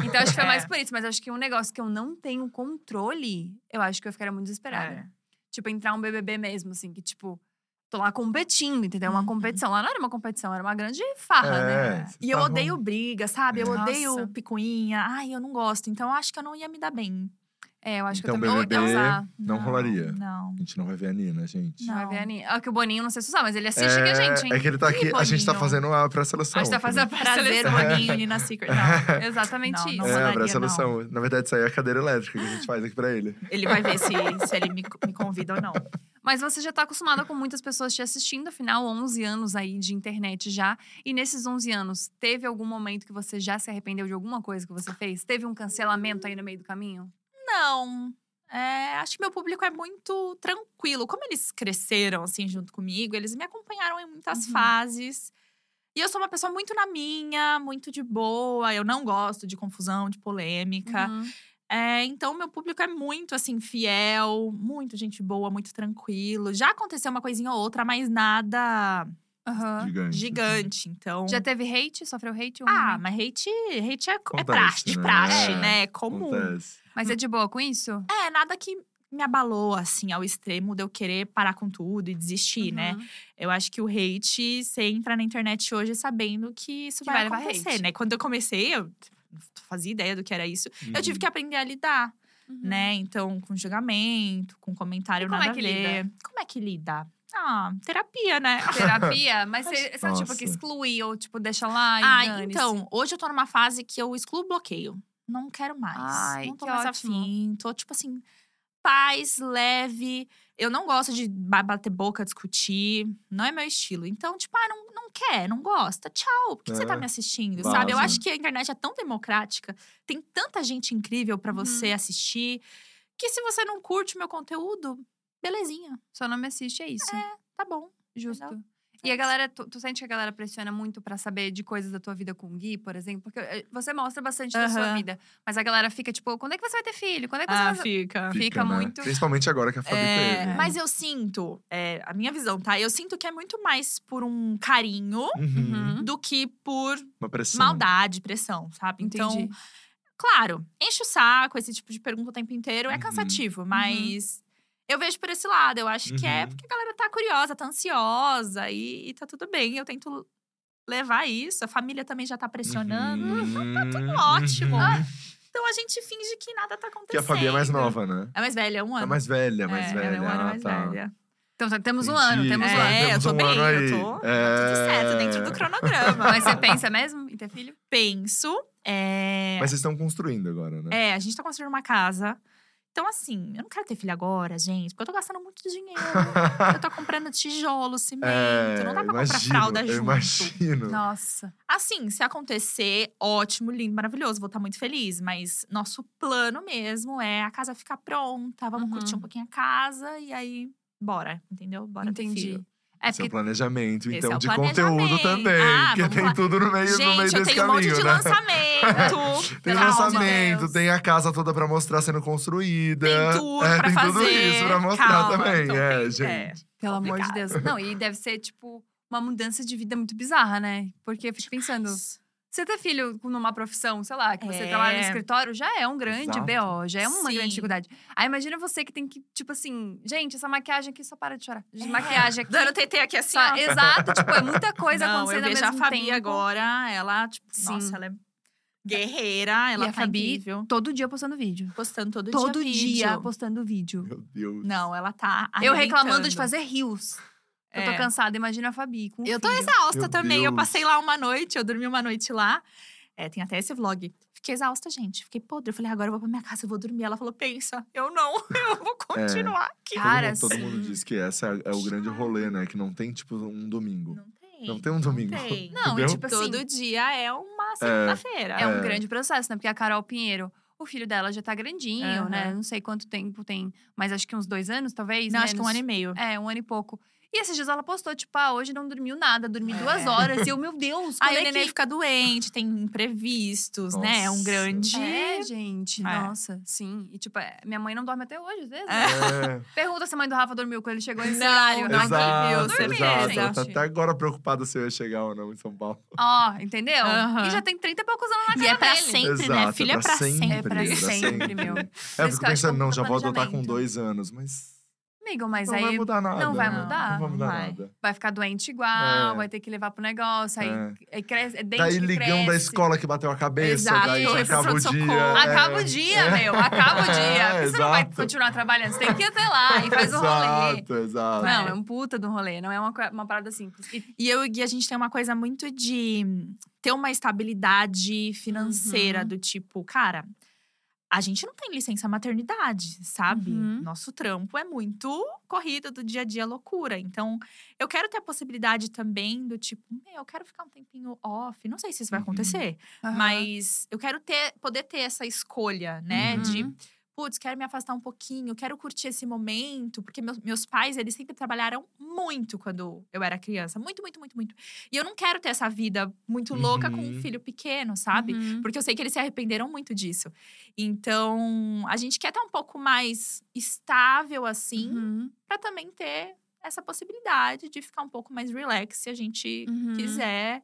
Então, acho que foi *laughs* É. mais por isso. Mas acho que um negócio que eu não tenho controle, eu acho que eu ficaria muito desesperada. É. Tipo, entrar um BBB mesmo, assim, que tipo, tô lá competindo, entendeu? Uma Uhum. competição. Lá não era uma competição, era uma grande farra, É, né? E eu tá odeio bom. briga, sabe? Eu Nossa. odeio picuinha. Ai, eu não gosto. Então, eu acho que eu não ia me dar bem. É, eu acho Então, que eu também BBB ia usar. não, rolaria. Não. A gente não vai ver a Nina, gente. Não vai Não. ver a Aninha. Ah, que o Boninho, não sei se usar, mas ele assiste aqui a gente, hein? É que ele tá aqui, a gente tá fazendo a pré-seleção. A gente tá fazendo né? a Prazer, seleção. Boninho, Nina Secret. Não. *laughs* Exatamente Não, isso. não É, a pré-seleção. Na verdade, isso aí é a cadeira elétrica que a gente faz aqui pra ele. Ele vai ver se, se ele me, me convida ou não. Mas você já tá acostumada com muitas pessoas te assistindo, afinal, 11 anos aí de internet já. E nesses 11 anos, teve algum momento que você já se arrependeu de alguma coisa que você fez? Teve um cancelamento aí no meio do caminho? Não. É, acho que meu público é muito tranquilo. Como eles cresceram, assim, junto comigo, eles me acompanharam em muitas Uhum. fases. E eu sou uma pessoa muito na minha, muito de boa. Eu não gosto de confusão, de polêmica. Uhum. É, então, meu público é muito, assim, fiel, muito gente boa, muito tranquilo. Já aconteceu uma coisinha ou outra, mas nada Aham. Gigante. gigante. Então. Já teve hate? Sofreu hate? ou Ah, não? mas hate, hate é, é Acontece, praxe, de né? praxe, É, né? É comum. Acontece. Mas é de boa com isso? É, nada que me abalou, assim, ao extremo de eu querer parar com tudo e desistir, né? Uhum. Eu acho que o hate, você entra na internet hoje sabendo que isso Que vai, vai acontecer, hate. né? Quando eu comecei, eu não fazia ideia do que era isso. Eu Uhum. tive que aprender a lidar, Uhum. né? Então, com julgamento, com comentário E como nada é que a ver. Como é que lida? Ah, terapia, né? *laughs* Terapia? Mas *laughs* você, você tipo, que exclui ou, tipo, deixa lá e Ah, então, hoje eu tô numa fase que eu excluo o bloqueio. Não quero mais. Ai, não tô que mais ótimo. afim. Tô, tipo assim, paz, leve. Eu não gosto de ba- bater boca, discutir. Não é meu estilo. Então, tipo, ah, não, não quer, não gosta. Tchau. Por que você tá É, me assistindo? Sabe? Eu acho que a internet é tão democrática. Tem tanta gente incrível pra Uhum. você assistir. Que se você não curte o meu conteúdo, belezinha. Só não me assiste, é isso. Tá bom. Justo. entendeu? E a galera, tu, tu sente que a galera pressiona muito pra saber de coisas da tua vida com o Gui, por exemplo? Porque eh, você mostra bastante da sua vida. Mas a galera fica tipo, quando é que você vai ter filho? Quando é que você Ah, vai. fica. Fica né? muito- Principalmente agora que a Fabi É, teve. né? mas eu sinto, é, a minha visão, tá? Eu sinto que é muito mais por um carinho Uhum. Uhum. do que por Uma pressão. maldade, pressão, sabe? Então, Entendi. claro, enche o saco esse tipo de pergunta o tempo inteiro, é Uhum. cansativo, mas eu vejo por esse lado. Eu acho que é Uhum. porque a galera tá curiosa, tá ansiosa e, e tá tudo bem. Eu tento levar isso, a família também já tá pressionando. Uhum. Tá tudo ótimo. Uhum. Então a gente finge que nada tá acontecendo. Que a Fabi é mais nova, né? É mais velha, é um ano. É mais velha, mais É, velha. É um ano Ah, mais tá. velha. Então tá- temos um Entendi. ano, temos um ano. É, eu tô um bem, eu tô tá tudo É. certo, dentro do cronograma. Mas você *laughs* pensa mesmo em ter filho? penso. É, Mas vocês estão construindo agora, né? é, a gente tá construindo uma casa. Então, assim, eu não quero ter filho agora, gente, porque eu tô gastando muito dinheiro. eu tô comprando tijolo, *laughs* cimento, É, não dá pra imagino, comprar fralda eu junto. imagino. Nossa. Assim, se acontecer, ótimo, lindo, maravilhoso, vou estar muito feliz. Mas nosso plano mesmo é a casa ficar pronta, vamos Uhum. curtir um pouquinho a casa e aí, bora, entendeu? Bora Entendi. É porque planejamento, então, é o de conteúdo também. Ah, porque tem lá. tudo no meio, no meio Gente, eu desse tenho um monte caminho, de né? lançamento. *laughs* Tem lançamento, Deus. tem a casa toda pra mostrar sendo construída. Tem tudo é, pra tem fazer. tudo isso pra mostrar Calma, também. então é, gente. é. Pelo amor de. Deus. Não, e deve ser, tipo, uma mudança de vida muito bizarra, né? Porque eu fico pensando, você ter filho numa profissão, sei lá, que você É. trabalha no escritório, já é um grande Exato. BO, já é uma Sim. grande dificuldade. Aí imagina você que tem que, tipo assim, gente, essa maquiagem aqui só para de chorar. É. Maquiagem aqui. Dando TT aqui assim, só- ó. exato, tipo, é muita coisa Não, eu acontecendo ao vejo mesmo a Fabi tempo. agora, ela, tipo, Sim. nossa, ela é guerreira, ela e a tá Fabi incrível. todo dia postando vídeo. Postando todo, Todo dia dia vídeo. postando vídeo. Meu Deus. Não, ela tá Eu reclamando de fazer rios. Eu tô É. cansada, imagina a Fabi com Eu tô filho. exausta Meu também. Eu Deus. passei lá uma noite, eu dormi uma noite lá. É, tem até esse vlog. Fiquei exausta, gente. Fiquei podre. Eu falei, agora eu vou pra minha casa, eu vou dormir. Ela falou, pensa. Eu não, *laughs* eu vou continuar aqui. Todo, Cara, mundo, todo mundo diz que esse é, é o grande rolê, né? Que não tem, tipo, um domingo. Não tem. Não tem um domingo. tem. *laughs* Não, e tipo assim, Todo dia é uma segunda-feira. É um É. grande processo, né? Porque a Carol Pinheiro, o filho dela já tá grandinho, Aham. né? Não sei quanto tempo tem, mas acho que uns dois anos, talvez. Não, acho que um menos. ano e meio. É, um ano e pouco. E esses dias ela postou, tipo, ah, hoje não dormiu nada, dormi duas horas. E eu, meu Deus, como Aí é o neném que... fica doente, tem imprevistos, né? É um Nossa. grande. É, gente, É. nossa, sim. E tipo, é, minha mãe não dorme até hoje, às vezes. É. né? É, Pergunta se a mãe do Rafa dormiu quando ele chegou nesse Não, horário. não dormiu, exato, exato. Ela tá até agora preocupada se eu ia chegar ou não em São Paulo. Ó, entendeu? Aham. E já tem 30 e poucos anos na cara E é pra dele. sempre, né? Exato, Filho é pra sempre. É pra sempre, meu. É, eu fico pensando, é não, já vou adotar com dois anos, mas Amigo, mas não aí vai mudar nada. não vai né? mudar, Não vai não mudar vai. nada. vai ficar doente igual, É. vai ter que levar pro negócio, aí, É. aí cresce, é dente Daí ligão da cresce. escola que bateu a cabeça, Exato, daí acaba o dia. é. Acaba o dia, meu. Acaba o *laughs* dia. É, Por que você não vai continuar trabalhando? Você tem que ir até lá e faz o rolê. Exato, exato. Não, é um puta de um rolê. Não é uma, uma parada simples. E- E eu e o Gui, a gente tem uma coisa muito de ter uma estabilidade financeira, Uhum. do tipo, cara, a gente não tem licença maternidade, sabe? Uhum. Nosso trampo é muito corrido do dia a dia, loucura. Então, eu quero ter a possibilidade também do tipo, eu quero ficar um tempinho off. Não sei se isso vai Uhum. acontecer, Aham. mas eu quero ter, poder ter essa escolha, né? Uhum. De putz, quero me afastar um pouquinho, quero curtir esse momento, porque meus, meus pais, eles sempre trabalharam muito quando eu era criança, muito, muito, muito, muito. E eu não quero ter essa vida muito louca com um Uhum. filho pequeno, sabe? Uhum. Porque eu sei que eles se arrependeram muito disso. Então, a gente quer estar um pouco mais estável assim, Uhum. pra também ter essa possibilidade de ficar um pouco mais relax se a gente Uhum. quiser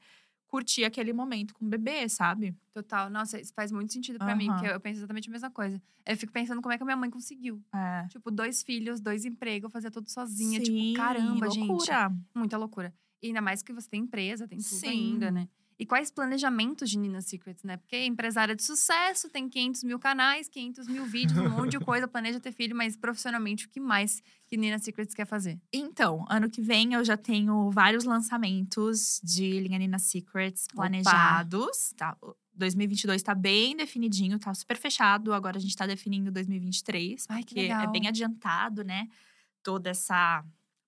curtir aquele momento com o bebê, sabe? Total. Nossa, isso faz muito sentido pra mim, Aham. porque eu penso exatamente a mesma coisa. Eu fico pensando como é que a minha mãe conseguiu. É. Tipo, dois filhos, dois empregos, fazer tudo sozinha. Sim, tipo, caramba, gente. loucura. Muita loucura. E ainda mais que você tem empresa, tem tudo Sim. ainda, né? E quais planejamentos de Nina Secrets, né? Porque empresária de sucesso, tem 500 mil canais, 500 mil vídeos, um monte de *laughs* coisa, planeja ter filho, mas profissionalmente, o que mais que Nina Secrets quer fazer? Então, ano que vem eu já tenho vários lançamentos de linha Nina Secrets Opa. planejados. Tá? O 2022 tá bem definidinho, tá super fechado. Agora a gente tá definindo 2023, Ai, que porque é bem adiantado, né? Toda essa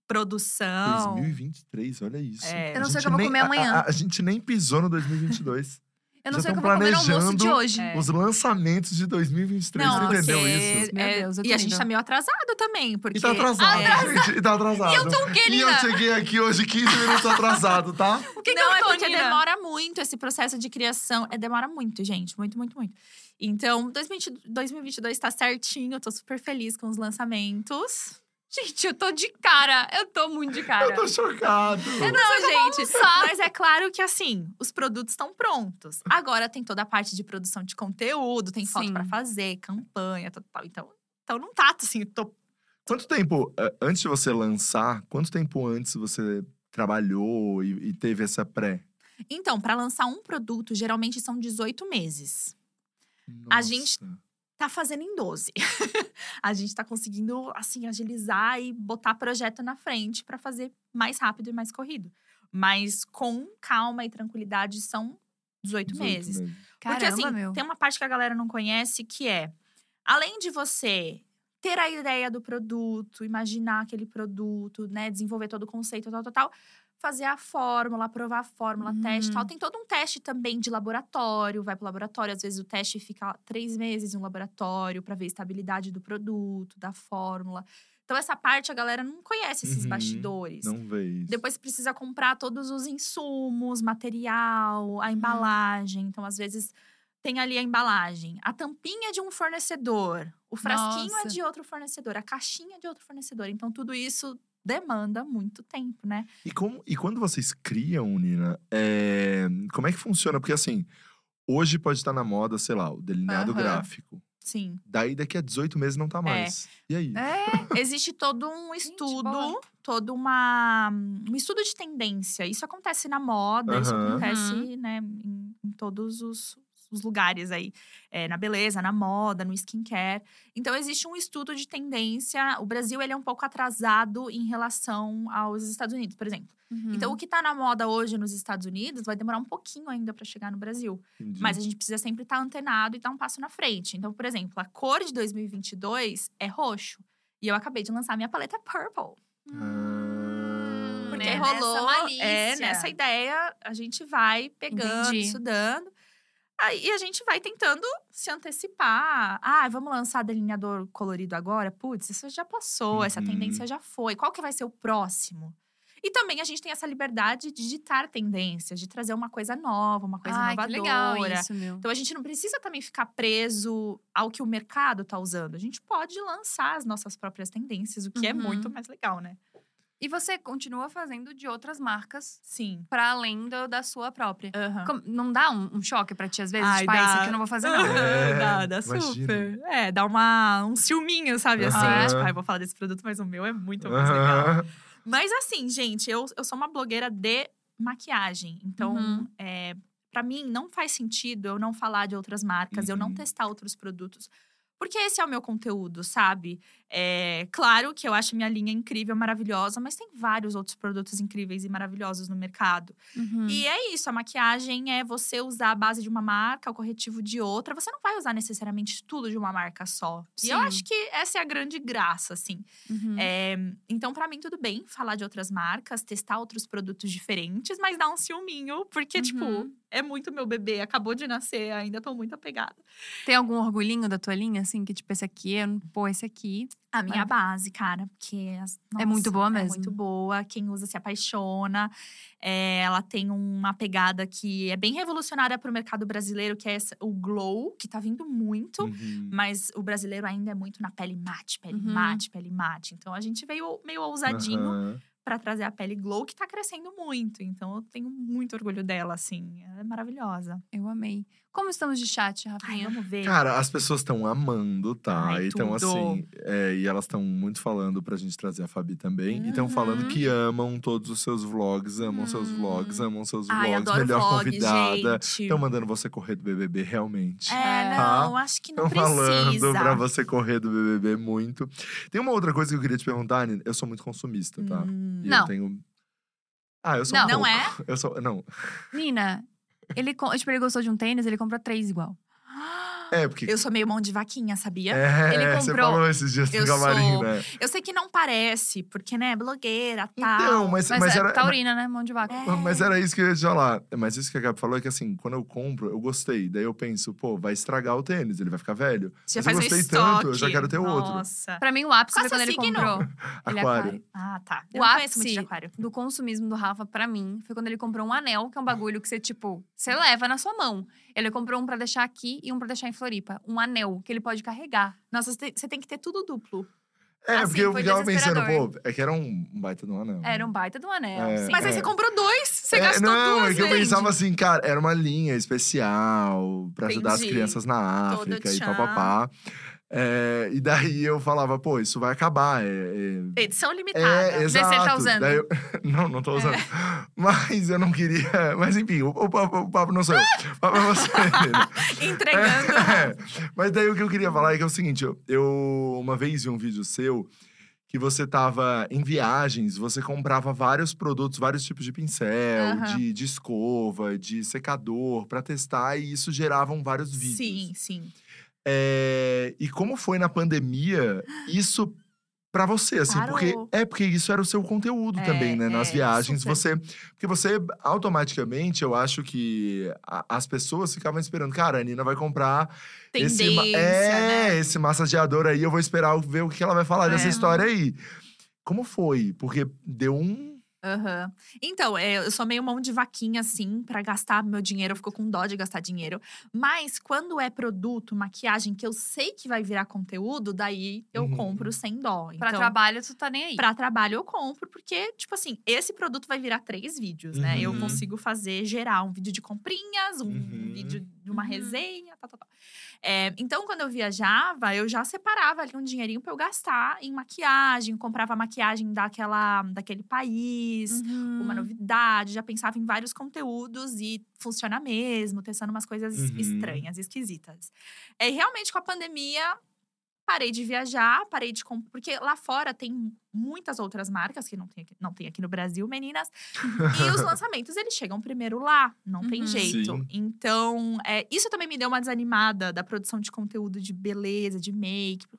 produção. 2023, olha isso. É. Eu não A sei o que eu vou comer a- amanhã. A, a gente nem pisou no 2022. *laughs* Eu não Já sei o que eu tão vou comer no almoço de planejando hoje. É. Os lançamentos de 2023. Não, Você entendeu isso? Meu é- Deus, eu e a gente tá meio atrasado também, porque. E tá atrasado, gente. E tá atrasado. *laughs* E eu tô o quê, E eu cheguei aqui hoje 15 minutos atrasado, tá? *laughs* O que, que não, eu é tô, porque Nina? demora muito esse processo de criação. É, demora muito, gente. Muito, muito, muito. Então, 2020 2022 tá certinho. Eu tô super feliz com os lançamentos. Gente, eu tô de cara. Eu tô muito de cara. Eu tô chocado. Não, gente. almoçar. Mas é claro que, assim, os produtos estão prontos. Agora tem toda a parte de produção de conteúdo, tem foto Sim. pra fazer, campanha, tal, tal. Então, então não tá, assim, tô Quanto tempo, eh, antes de você lançar, quanto tempo antes você trabalhou e, e teve essa pré? Então, para lançar um produto, geralmente são 18 meses. A gente- Nossa. Tá fazendo em 12. *laughs* a gente tá conseguindo, assim, agilizar e botar projeto na frente para fazer mais rápido e mais corrido. Mas com calma e tranquilidade são 18, 18 meses. Caramba, Porque, assim, meu. tem uma parte que a galera não conhece que é… Além de você ter a ideia do produto, imaginar aquele produto, né? Desenvolver todo o conceito, tal, tal, tal. Fazer a fórmula, aprovar a fórmula, teste, tal. Hum. Tem todo um teste também de laboratório, vai pro laboratório. Às vezes o teste fica três meses um laboratório para ver a estabilidade do produto, da fórmula. Então, essa parte a galera não conhece esses Uhum. bastidores. Não vê isso. Depois precisa comprar todos os insumos, material, a embalagem. Então, às vezes, tem ali a embalagem. A tampinha de um fornecedor. O frasquinho Nossa. é de outro fornecedor. A caixinha é de outro fornecedor. Então, tudo isso demanda muito tempo, né? E, como, e quando vocês criam, Nina, é, como é que funciona? Porque assim, hoje pode estar na moda, sei lá, o delineado gráfico. Sim. Daí daqui a 18 meses não tá mais. E aí? É, Existe todo um Gente, estudo, boa. todo uma, um estudo de tendência. Isso acontece na moda, isso acontece né, em, em todos os, os lugares aí. É, na beleza, na moda, no skincare. Então, existe um estudo de tendência. O Brasil ele é um pouco atrasado em relação aos Estados Unidos, por exemplo. Uhum. Então, o que tá na moda hoje nos Estados Unidos vai demorar um pouquinho ainda para chegar no Brasil. Entendi. Mas a gente precisa sempre estar antenado e dar um passo na frente. Então, por exemplo, a cor de 2022 é roxo. E eu acabei de lançar minha paleta purple. Ah. Porque né, rolou. Nessa malícia. é, nessa ideia, a gente vai pegando, Entendi. estudando. Aí a gente vai tentando se antecipar. Ah, vamos lançar delineador colorido agora? Putz, isso já passou, essa Uhum. tendência já foi. Qual que vai ser o próximo? E também a gente tem essa liberdade de ditar tendências, de trazer uma coisa nova, uma coisa Ai, inovadora. legal isso, meu. Então a gente não precisa também ficar preso ao que o mercado tá usando. A gente pode lançar as nossas próprias tendências, o que é Uhum. muito mais legal, né? E você continua fazendo de outras marcas Sim. para além do- da sua própria. Aham. Como- não dá um, um choque pra ti às vezes? Ai, tipo, ah, isso dá. aqui eu não vou fazer, *laughs* não. É, dá, dá imagino. super. É, dá uma, um ciúminho, sabe? Assim, Aham. tipo, ai, vou falar desse produto, mas o meu é muito mais legal. Aham. Mas assim, gente, eu, eu sou uma blogueira de maquiagem. Então, Uhum. é, para mim, não faz sentido eu não falar de outras marcas, eu não Uhum. testar outros produtos. Porque esse é o meu conteúdo, sabe? É claro que eu acho minha linha incrível, maravilhosa, mas tem vários outros produtos incríveis e maravilhosos no mercado. Uhum. E é isso, a maquiagem é você usar a base de uma marca, o corretivo de outra. Você não vai usar necessariamente tudo de uma marca só. E eu Sim. acho que essa é a grande graça, assim. Uhum. É, então, pra mim, tudo bem falar de outras marcas, testar outros produtos diferentes, mas dar um ciúminho, porque, tipo, Uhum. é muito meu bebê, acabou de nascer, ainda tô muito apegada. Tem algum orgulhinho da tua linha, assim? Que tipo, esse aqui, eu- pô, esse aqui. A minha É. base, cara, porque. as- É muito boa É mesmo. muito boa. Quem usa se apaixona. É, ela tem uma pegada que é bem revolucionária pro mercado brasileiro, que é essa- o glow, que tá vindo muito. Uhum. Mas o brasileiro ainda é muito na pele mate, pele Uhum. mate, pele mate. Então a gente veio meio ousadinho Aham. pra trazer a pele glow, que tá crescendo muito. Então eu tenho muito orgulho dela, assim. Ela é maravilhosa. Eu amei. Como estamos de chat, Ai, Rafinha? vamos ver. Cara, as pessoas estão amando, tá? Ai, então, assim, é, e elas estão muito falando pra gente trazer a Fabi também. E estão Uhum. falando que amam todos os seus vlogs, amam seus Hum. vlogs, amam seus Ai, vlogs. adoro Melhor vlog, convidada. Estão mandando você correr do BBB, realmente. É, É. não, acho que não Estão precisa. falando pra você correr do BBB muito. Tem uma outra coisa que eu queria te perguntar, Nina. Eu sou muito consumista, tá? Hum. E Não. Eu tenho. Ah, eu sou Não. um Não pouco. é? *laughs* Eu sou. Não. Nina, ele, tipo, ele gostou de um tênis, ele compra três igual. É, *gasps* porque. Eu sou meio mão de vaquinha, sabia? É, Ele *laughs* você comprou- falou esses dias Eu sou- né? Eu sei que não parece, porque, né, blogueira, tal. Então, mas, Mas, mas é era. taurina, né? Mão de vaca. É. Mas era isso que eu ia te falar. Mas isso que a Gabi falou é que assim, quando eu compro, eu gostei. Daí eu penso, pô, vai estragar o tênis, ele vai ficar velho. Você mas faz eu um gostei estoque. tanto, eu já quero ter outro. Nossa. Pra mim, o ápice Qual foi quando ele signo? comprou. Ele é *laughs* Aquário. aquário. Ah, tá. Eu O não conheço muito de ápice aquário. do consumismo do Rafa, pra mim, foi quando ele comprou um anel, que é um bagulho que você, tipo, você leva na sua mão. Ele comprou um pra deixar aqui e um pra deixar em Floripa. Um anel que ele pode carregar. Nossa, você tem, que ter tudo duplo. É, Assim, porque eu ficava pensando, pô, é que era um baita de um anel. Era um baita de um anel. É. Mas aí É. você comprou dois. Você É, gastou não, duas é que eu pensava assim, cara, era uma linha especial pra ajudar as crianças na Todo África e tchan. papapá. É, e daí *laughs* eu falava, pô, isso vai acabar. É, é, Edição limitada. É, Vê se ele exato. tá usando. Eu- *laughs* Não, não tô usando. Mas eu não queria. *laughs* Mas enfim, o, o papo, o papo não sou eu. O papo é você. Entregando. É. Mas daí o que eu queria falar é que é o seguinte: eu, eu uma vez vi um vídeo seu que você tava em viagens, você comprava vários produtos, vários tipos de pincel, Aham. de, de escova, de secador pra testar, e isso geravam vários vídeos. Sim, sim. É, e como foi na pandemia, isso pra você, assim, Parou. porque é porque isso era o seu conteúdo É, também, né? Nas é, viagens, super. você. Porque você, automaticamente, eu acho que a- as pessoas ficavam esperando, cara, a Nina vai comprar esse, é, né? esse massageador aí, eu vou esperar ver o que ela vai falar dessa É. história aí. Como foi? Porque deu um. Aham. Então, é, eu sou meio mão de vaquinha, assim, pra gastar meu dinheiro. Eu fico com dó de gastar dinheiro. Mas quando é produto, maquiagem, que eu sei que vai virar conteúdo, daí eu Uhum. compro sem dó. Pra então, trabalho, tu tá nem aí. Pra trabalho eu compro, porque, tipo assim, esse produto vai virar três vídeos, né? Eu Uhum. consigo fazer, gerar um vídeo de comprinhas, um Uhum. vídeo de uma Uhum. resenha, tal, tal, tal. É, então, quando eu viajava, eu já separava ali um dinheirinho pra eu gastar em maquiagem, comprava maquiagem daquela, daquele país, Uhum. uma novidade, já pensava em vários conteúdos e funciona mesmo, testando umas coisas Uhum. estranhas, esquisitas. É, e realmente, com a pandemia, parei de viajar, parei de comprar. Porque lá fora tem muitas outras marcas que não tem aqui, não tem aqui no Brasil, meninas. e os *laughs* lançamentos, eles chegam primeiro lá, não tem Uhum. jeito. Sim. Então, é, isso também me deu uma desanimada da produção de conteúdo de beleza, de make. Meu,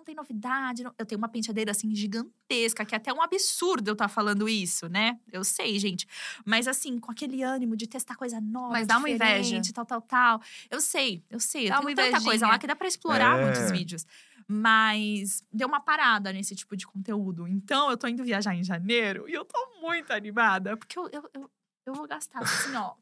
não tem novidade. não- Eu tenho uma penteadeira assim gigantesca, que é até um absurdo eu estar falando isso, né? Eu sei, gente. Mas assim, com aquele ânimo de testar coisa nova, Mas dá uma inveja. tal, tal, tal. Eu sei, eu sei. Dá eu uma tanta coisa lá que dá pra explorar É. muitos vídeos. Mas deu uma parada nesse tipo de conteúdo. Então, eu tô indo viajar em janeiro e eu tô muito animada. Porque eu, eu, eu, eu vou gastar assim, ó.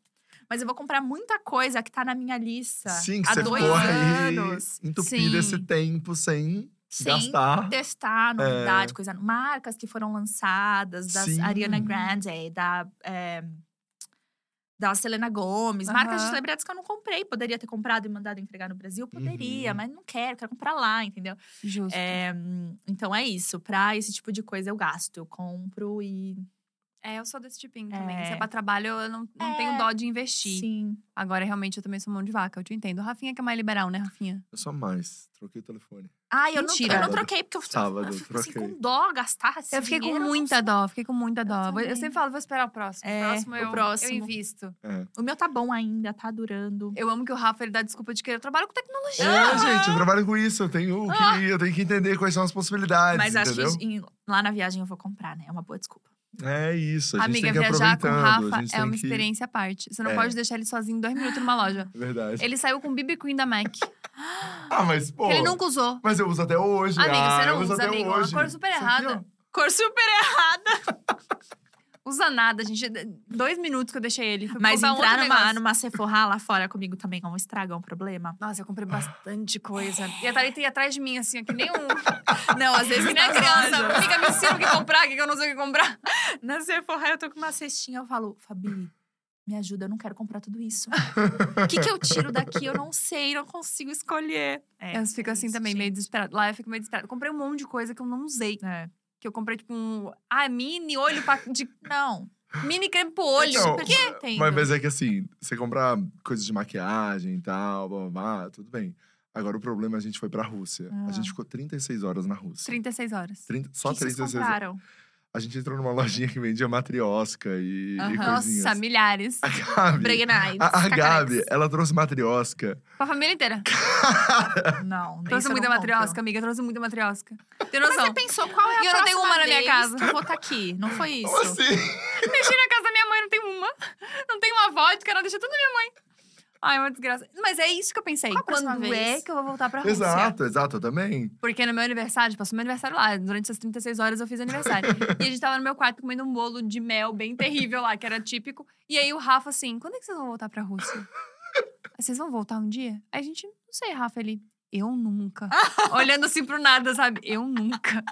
Mas eu vou comprar muita coisa que tá na minha lista Sim, que há você dois ficou aí anos. entupido Sim. esse tempo sem, Sem gastar. testar novidade, coisa. Marcas que foram lançadas, das Sim. Ariana Grande, da. é, da Selena Gomes, marcas de celebridades que eu não comprei. Poderia ter comprado e mandado entregar no Brasil? Poderia, Uhum. mas não quero, quero comprar lá, entendeu? Justo. É, então é isso. Pra esse tipo de coisa eu gasto. Eu compro e. É, eu sou desse tipinho também. É. Se é pra trabalho, eu não, não É. tenho dó de investir. Sim. Agora, realmente, eu também sou mão de vaca, eu te entendo. Rafinha que é mais liberal, né, Rafinha? Eu sou mais. Troquei o telefone. Ai, eu não, Mentira. eu não troquei, porque eu, Sábado, eu fico assim, troquei. com dó gastar esse eu fiquei com dinheiro, eu não muita dó, fiquei com muita dó. Eu, também. sempre falo, vou esperar o próximo. É, o próximo o eu, próximo. eu invisto. É. O meu tá bom ainda, tá durando. Eu amo que o Rafa ele dá desculpa de que eu trabalho com tecnologia. É, gente, eu trabalho com isso. Eu tenho, que, eu tenho que entender quais são as possibilidades, Mas acho entendeu? que em- lá na viagem eu vou comprar, né? É uma boa desculpa. É isso, a gente Amiga, tem que viajar com o Rafa é uma que... experiência à parte. Você não É. pode deixar ele sozinho dois minutos numa loja. É *laughs* Verdade. Ele saiu com o BB Queen da MAC. Ah, mas, pô… que ele nunca usou. Mas eu uso até hoje. Amigo, ah, você não eu uso usa, até amigo. É uma hoje. cor super Isso aqui, errada. ó. Cor super errada. *laughs* Usa nada, gente. Dois minutos que eu deixei ele. Mas comprar um entrar numa, numa Sephora lá fora comigo também é um estrago, é um problema. Nossa, eu comprei bastante coisa. E a Thalita ia atrás de mim, assim, que nem um. *laughs* Não, às vezes que nem a criança. Amiga, me ensina o que comprar, o que eu não sei o que comprar. *laughs* Na Sephora eu tô com uma cestinha, eu falo, Fabi, me ajuda, eu não quero comprar tudo isso. O *laughs* que, que eu tiro daqui? Eu não sei, não consigo escolher. É, eu fico assim isso, também, meio gente. desesperada. Lá eu fico meio desesperada. Comprei um monte de coisa que eu não usei. É. Que eu comprei, tipo, um. Ah, mini olho pra, de. Não, Mini creme pro olho. Então, Por quê? entendo. Mas, mas é que assim, você comprar coisas de maquiagem e tal, blá, blá, blá, tudo bem. Agora o problema é a gente foi pra Rússia. Ah. A gente ficou 36 horas na Rússia. 36 horas. 30, só que que vocês 36 horas. A gente entrou numa lojinha que vendia matriosca e, e Aham. coisinhas. Nossa, milhares. A Gabi, Breguenais. a, a Gabi, ela trouxe matriosca. Pra família inteira. *laughs* Não, Trouxe muita não matriosca, compro. amiga. Trouxe muita matriosca. Tem Mas noção? você pensou, qual é a E eu não tenho uma na minha casa. que eu vou estar aqui? Não foi isso? Como assim? Deixei na casa da minha mãe, não tem uma. Não tem uma vodka, não deixei tudo na minha mãe. Ai, uma desgraça. Mas é isso que eu pensei. Qual a próxima Quando vez? é que eu vou voltar pra Rússia? Exato, exato, eu também. Porque no meu aniversário, passou meu aniversário lá. Durante essas 36 horas eu fiz aniversário. *laughs* e a gente tava no meu quarto comendo um bolo de mel bem terrível lá, que era típico. E aí o Rafa assim, quando é que vocês vão voltar pra Rússia? Aí, Vocês vão voltar um dia? Aí a gente, não sei, Rafa, ele. Eu nunca. *laughs* Olhando assim pro nada, sabe? Eu nunca.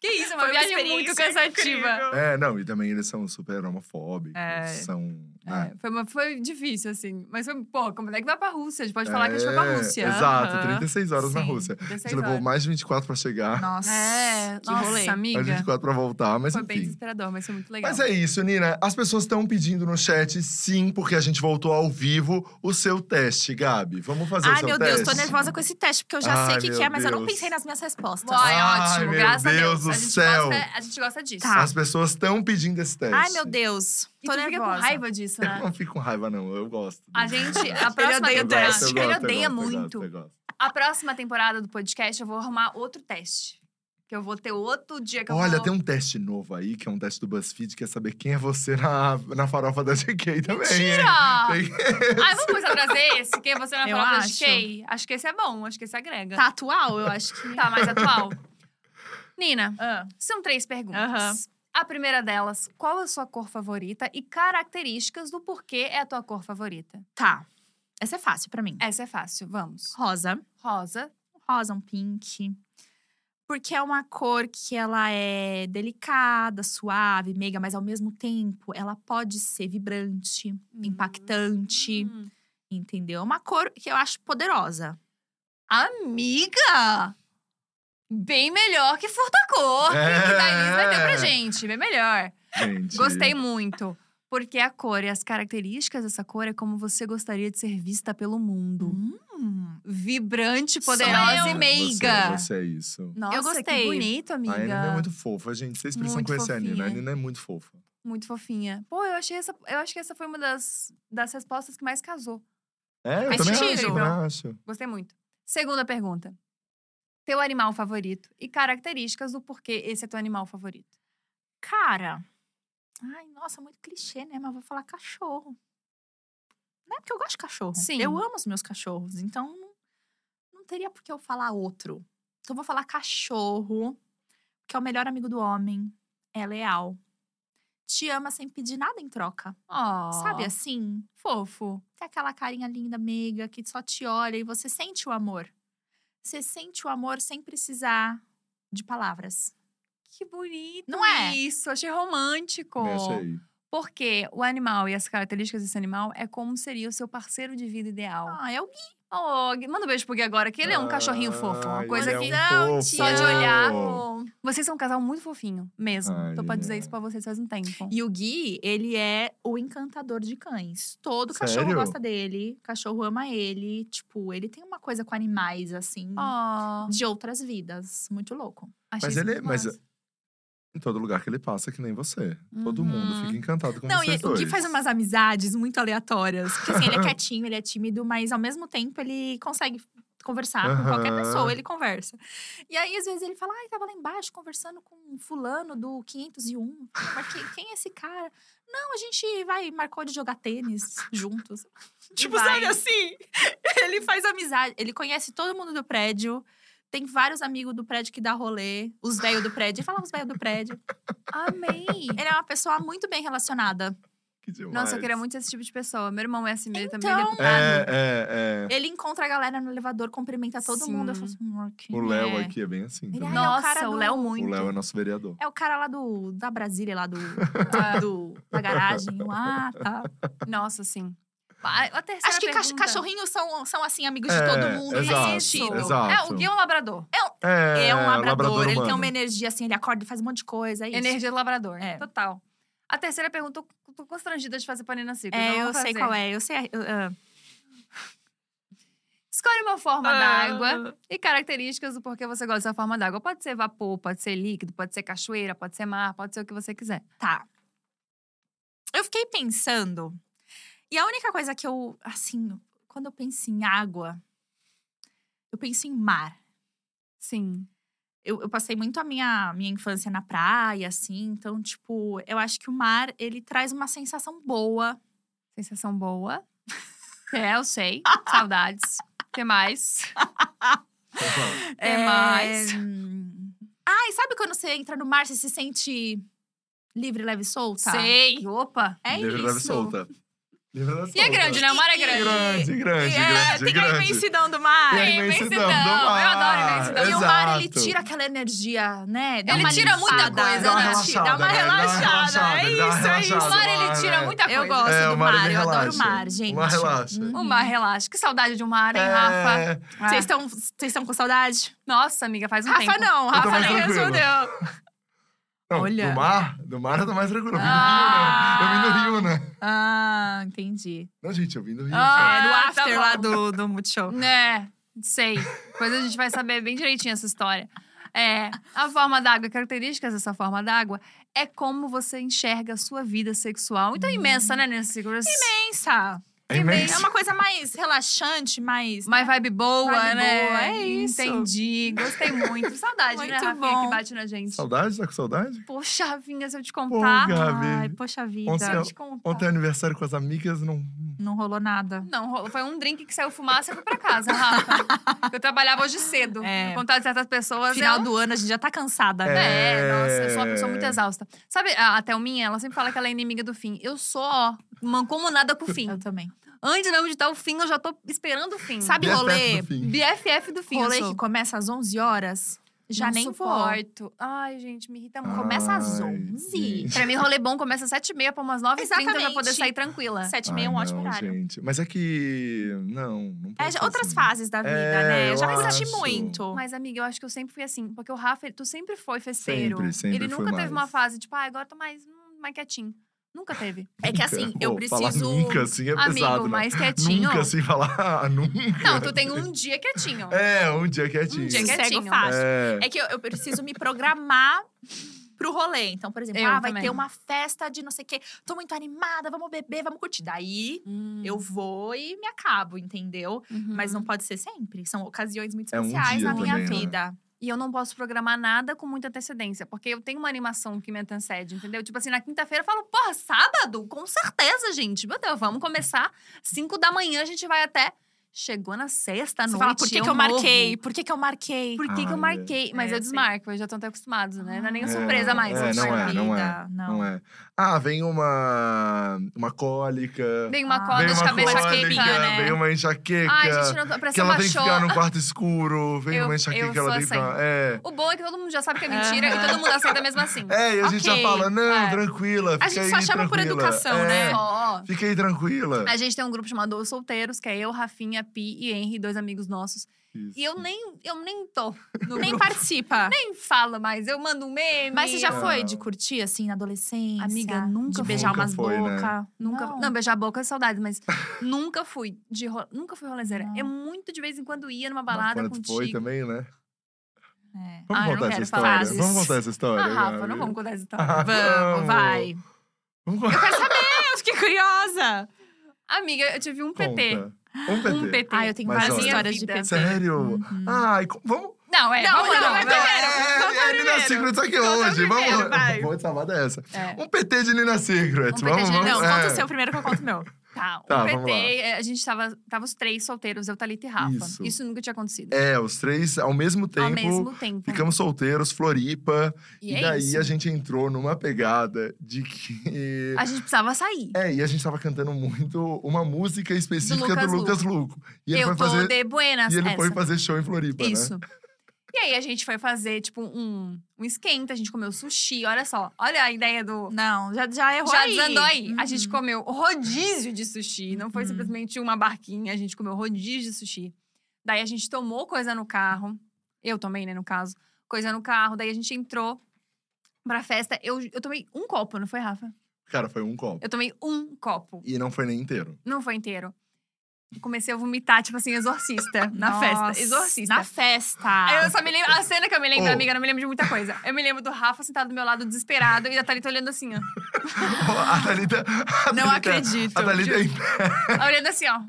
Que isso, é uma Foi uma viagem muito cansativa. incrível. É, não, e também eles são super homofóbicos. É. São. Né? É, foi, uma- foi difícil, assim. Mas foi, pô, como é que vai pra Rússia? A gente pode falar que a gente foi pra É, Rússia. Exato, Aham. 36 horas na Sim, Rússia. A 36 gente levou horas. mais de 24 pra chegar. Nossa, É, que nossa, rolê. amiga. Mais de 24 pra voltar, mas Foi bem enfim. desesperador, mas foi muito legal. Mas é isso, Nina. As pessoas estão pedindo no chat, sim, porque a gente voltou ao vivo, o seu teste, Gabi. Vamos fazer o Ai, seu meu teste? Deus, tô nervosa com esse teste. porque eu já sei Ai, o que, meu que é, mas eu não Deus. pensei nas minhas respostas. Ai, Ai, ótimo, meu graças Deus a Deus. do a, gente céu. Gosta, a gente gosta disso. Tá. As pessoas estão pedindo esse teste. Ai, meu Deus. E Tô tu fica com nervosa. raiva disso, Eu né? não fico com raiva, não. Eu gosto. A gente, a *laughs* próxima odeia Eu temporada. gosto, eu Ele eu odeia gosto, eu muito. gosto, eu gosto. A próxima temporada do podcast eu vou arrumar outro teste. Que eu vou ter outro dia que eu Olha, vou... tem um teste novo aí, que é um teste do BuzzFeed, que é saber quem é você na, na farofa da *laughs* GK também. Mentira! Tem- Ai, vamos começar a trazer esse? Quem você vai Eu falar pra acho. GK? Acho que esse é bom, acho que esse agrega. Tá atual, eu acho que. Tá mais atual. *laughs* Nina, Ah, são três perguntas. Aham. A primeira delas, qual é a sua cor favorita e características do porquê é a tua cor favorita? tá. Essa é fácil pra mim. Essa é fácil, vamos. Rosa. Rosa. Rosa, um pink. Porque é uma cor que ela é delicada, suave, meiga, mas ao mesmo tempo ela pode ser vibrante, impactante, Hum. entendeu? É uma cor que eu acho poderosa. Amiga! Bem melhor que furta-cor. Que É. da Inês vai ter pra gente. Bem melhor. Gente. Gostei muito. Porque a cor e as características dessa cor é como você gostaria de ser vista pelo mundo. Hum. Vibrante, poderosa eu. e meiga. Você, você é isso. Nossa, Eu gostei. que bonito, amiga. A Nina é muito fofa, gente. Vocês precisam Muito conhecer a Nina. A fofinha. Nina é muito fofa. Muito fofinha. Pô, eu achei essa. Eu acho que essa foi uma das, das respostas que mais casou. É, eu Faz também sentido. acho, também acho. Gostei muito. Segunda pergunta. Teu animal favorito e características do porquê esse é teu animal favorito. Cara. Ai, nossa, muito clichê, né? Mas vou falar cachorro. Não é porque eu gosto de cachorro. Sim. Eu amo os meus cachorros. Então, não, teria por que eu falar outro. Então, vou falar cachorro, que é o melhor amigo do homem. É leal. Te ama sem pedir nada em troca. Oh, Sabe assim? Fofo. Tem aquela carinha linda, meiga, que só te olha e você sente o amor. Você sente o amor sem precisar de palavras. Que bonito Não é? isso. Achei romântico. Eu achei. Porque o animal e as características desse animal é como seria o seu parceiro de vida ideal. Ah, é o Oh, Gui, manda um beijo pro Gui agora, que ele é um cachorrinho fofo. Uma coisa ele que. é um. Só de olhar. Vocês são um casal muito fofinho, mesmo. Ai, Tô pra dizer é. isso pra vocês faz um tempo. E o Gui, ele é o encantador de cães. Todo cachorro Sério? gosta dele, cachorro ama ele. Tipo, ele tem uma coisa com animais, assim, Oh, de outras vidas. Muito louco. achei Mas isso ele é. Mas massa. Em todo lugar que ele passa, que nem você. Todo mundo Uhum. fica encantado com Não, e o Gui dois. faz umas amizades muito aleatórias. Porque assim, ele é *laughs* quietinho, ele é tímido, mas ao mesmo tempo ele consegue conversar com qualquer pessoa, ele conversa. E aí, às vezes, ele fala: Ai, tava lá embaixo conversando com um fulano do 501. Mas quem, quem é esse cara? Não, a gente vai, marcou de jogar tênis juntos. *laughs* tipo, vai. sabe assim? Ele faz amizade, ele conhece todo mundo do prédio. Tem vários amigos do prédio que dá rolê, os velhos do prédio. Fala os velhos do prédio. Amei! Ele é uma pessoa muito bem relacionada. Que. Nossa, eu queria muito esse tipo de pessoa. Meu irmão é assim mesmo, também Então, deputado. É, é, é. Ele encontra a galera no elevador, cumprimenta todo Sim. mundo. Eu falo assim, "Amor, quem O Léo é?" aqui é bem assim. Ele, também. "Ai, é o Nossa, o do- Léo muito. O Léo é nosso vereador. É o cara lá do, da Brasília, lá do, *laughs* do- da garagem. Ah, tá. Nossa, sim. A, terceira Acho que pergunta. cachorrinhos são, são, assim, amigos É, de todo mundo. exato, faz sentido. exato. É, o Gui é um labrador. É, É um labrador, ele tem uma energia assim, ele acorda e faz um monte de coisa. É isso. Energia do labrador. É. Total. A terceira pergunta, eu tô constrangida de fazer pra Nina Cico. É, eu vamos sei fazer. qual é. Eu sei. eu, ah. Escolhe uma forma Ah. d'água e características do porquê você gosta dessa forma d'água. Pode ser vapor, pode ser líquido, pode ser cachoeira, pode ser mar, pode ser o que você quiser. Tá. Eu fiquei pensando. E a única coisa que eu, assim, quando eu penso em água, eu penso em mar. Sim. Eu, eu passei muito a minha, minha infância na praia, assim. Então, tipo, eu acho que o mar, ele traz uma sensação boa. Sensação boa. *laughs* É, eu sei. Saudades. O *laughs* que mais? É mais. hum, Ai, sabe quando você entra no mar, você se sente livre, leve e solta? Sei. Opa. É Livre, isso. leve, solta. Livre, leve, E é solta. grande, né? O mar é grande. Grande, grande, é, grande, tem a grande. imensidão do mar. E a Tem imensidão do imensidão. Eu mar. adoro imensidão. E o mar, ele Exato. tira aquela energia, né? Dá Ele uma tira muita coisa, dá né? Dá uma né? Dá uma relaxada. relaxada, É isso, é isso. relaxada. O mar, ele tira né? muita coisa. Eu gosto É, do mar, mar, eu adoro o relaxa. mar, gente. O mar relaxa. Uhum. O mar relaxa. Que saudade de um mar, hein, Rafa? É. Vocês estão vocês estão com saudade? Nossa, amiga, faz um Rafa tempo. não, tô Rafa nem tranquilo. respondeu. Não, Olha. Do mar? Do mar eu tô mais tranquilo. Eu vim Ah. do Rio, né? Eu vim do Rio, né? Ah, entendi. Não, gente, eu vim do Rio. Ah, é, no tá after bom. lá do, do Multishow. Né? Sei. Depois a gente vai saber bem direitinho essa história. É, a forma d'água, características dessa forma d'água é como você enxerga a sua vida sexual. Então, imensa, né, Nancy Secrets? É. É uma coisa mais relaxante, mais. Mais vibe boa, Vibe né? boa, é isso. Entendi. Gostei muito. Saudade, né, Muito Rafinha, bom. que bate na gente. Saudade? Tá com saudade? Poxa, Rafinha, se eu te Pô, contar. Gabi. Ai, poxa vida. Ontem, eu te contar. ontem é aniversário com as amigas, não. Não rolou nada. Não, rolou- foi um drink que saiu fumaça e fui pra casa, Rafa. eu trabalhava hoje cedo. É. No contato de certas pessoas. Final eu... do ano, a gente já tá cansada, né? É, nossa, eu sou uma É. pessoa muito exausta. Sabe, a, a Thelminha, ela sempre fala que ela é inimiga do fim. Eu sou, ó, mancomunada com o fim. Eu também. Antes mesmo de dar o fim, eu já tô esperando o fim. Sabe BFF rolê? do fim. BFF do fim, Rolê que começa às 11 horas? Já Não nem vou. suporto. Ai, gente, me irrita muito. Começa às Ai, 11. gente. Pra mim, rolê bom começa às 7h30 pra umas 9h30 pra poder sair tranquila. 7 e meia é um ótimo não, horário. gente. Mas é que. Não, não É, pode ser outras assim. fases da vida, É, né? Eu eu já me senti acho. muito. Mas, amiga, eu acho que eu sempre fui assim. Porque o Rafa, ele- tu sempre foi festeiro. Sempre, sempre ele nunca teve uma mais. fase, tipo, ah, agora tô mais, hum, mais quietinho. Nunca teve. É que assim, eu Pô, Falar preciso. nunca assim é Amigo, pesado, né? mais quietinho. Nunca assim falar, ah, nunca. Não, tu tem um dia quietinho. *laughs* É, um dia quietinho. Um dia quietinho. fácil. É. É que eu, eu preciso me programar pro rolê. Então, por exemplo, Eu ah, vai também. ter uma festa de não sei o quê. Tô muito animada, vamos beber, vamos curtir. Daí Hum, eu vou e me acabo, entendeu? uhum. Mas não pode ser sempre. São ocasiões muito É um especiais na minha também, né? E eu não posso programar nada com muita antecedência, porque eu tenho uma animação que me antecede, entendeu? Tipo assim, na quinta-feira eu falo, porra, sábado? Com certeza, gente. Meu Deus, vamos começar. Cinco da manhã a gente vai até. Chegou na sexta Você noite. fala, por que, que eu marquei? Por que, que eu marquei? Por que, que eu Ai, marquei? Mas é, eu desmarco, eu já tô até acostumados, né? Não é nem É, surpresa mais. é, eu não é, não é. Vida, Não. Não é. Ah, vem uma. Uma cólica. Vem uma corda vem de uma cabeça cólica, queimada, né? Vem uma enxaqueca. Ai, gente, não, a que ela tem que ficar num quarto escuro. Vem Eu- uma eu enxaqueca que ela tem assim. ficar. É. O bom é que todo mundo já sabe que é mentira e todo mundo aceita mesmo assim. É, e a gente já fala, não, é. tranquila, fica A gente aí só chama por tranquila. educação, É, né? Só. Fica aí tranquila. A gente tem um grupo chamado Os Solteiros, que é eu, Rafinha, Pi e Henry, dois amigos nossos. Isso. E eu nem, eu nem tô *laughs* no Nem grupo. participa. *laughs* nem falo mais. Eu mando um meme. Mas você já Não. foi de curtir, assim, na adolescência? Amiga, nunca De beijar Nunca umas foi, né? bocas? Nunca, não. beijar a boca é saudade, mas *laughs* nunca fui de ro- nunca fui rolezeira. Não. É muito de vez em quando ia numa Mas balada quando contigo. foi também, né? É. Vamos Ah, eu não contar essa quero história. falar disso. Vamos contar essa história. Ah, Rafa, Gabi. não vamos contar essa história. Ah, Vamos, vai. Vamos contar. Eu fiquei curiosa. Amiga, eu tive um PT. Conta. Um PT. Um PT. Ah, eu tenho Mas várias olha- histórias de. PT. Sério? Uhum. Ai, vamos. Não, é, Não, vamos não, não, vai vai. primeiro. Conta é, primeiro. Nina Secrets aqui Conta hoje. primeiro, *laughs* vamos. vai. Vou te salvar dessa. É. Um PT de Nina Secrets. Um PT vamos, de- vamos. Não, é. conta o seu primeiro que eu conto o meu. Tá, Tá, PT, lá. é, a gente tava, tava os três solteiros, eu, Thalita e Rafa. Isso. Isso, nunca tinha acontecido. É, os três ao mesmo tempo. Ao mesmo tempo. Ficamos solteiros, Floripa. E E, é daí isso. a gente entrou numa pegada de que. A gente precisava sair. É, e a gente tava cantando muito uma música específica do Lucas Lucas, Luco. E ele eu foi tô fazer. de buenas, E ele foi essa. fazer show em Floripa, Isso. né? E aí a gente foi fazer, tipo, um, um esquenta, a gente comeu sushi, olha só. Olha a ideia do. Não, já, já errou Já aí. desandou aí. A Uhum. gente comeu rodízio de sushi. Não foi Uhum. simplesmente uma barquinha, a gente comeu rodízio de sushi. Daí a gente tomou coisa no carro. Eu também, né, no caso. Coisa no carro. Daí a gente entrou pra festa. Eu, eu tomei um copo, não foi, Rafa? Cara, foi um copo. Eu tomei um copo. E não foi nem inteiro. Não foi inteiro. Comecei a vomitar, tipo assim, exorcista. Na Nossa, festa. Exorcista. Na festa. Eu só me lembro. A cena que eu me lembro, Oh. amiga, eu não me lembro de muita coisa. Eu me lembro do Rafa sentado do meu lado, desesperado, e a Thalita olhando assim, ó. *laughs* a Thalita. a Não Thalita- acredito. A Thalita, em pé, Olhando assim, ó.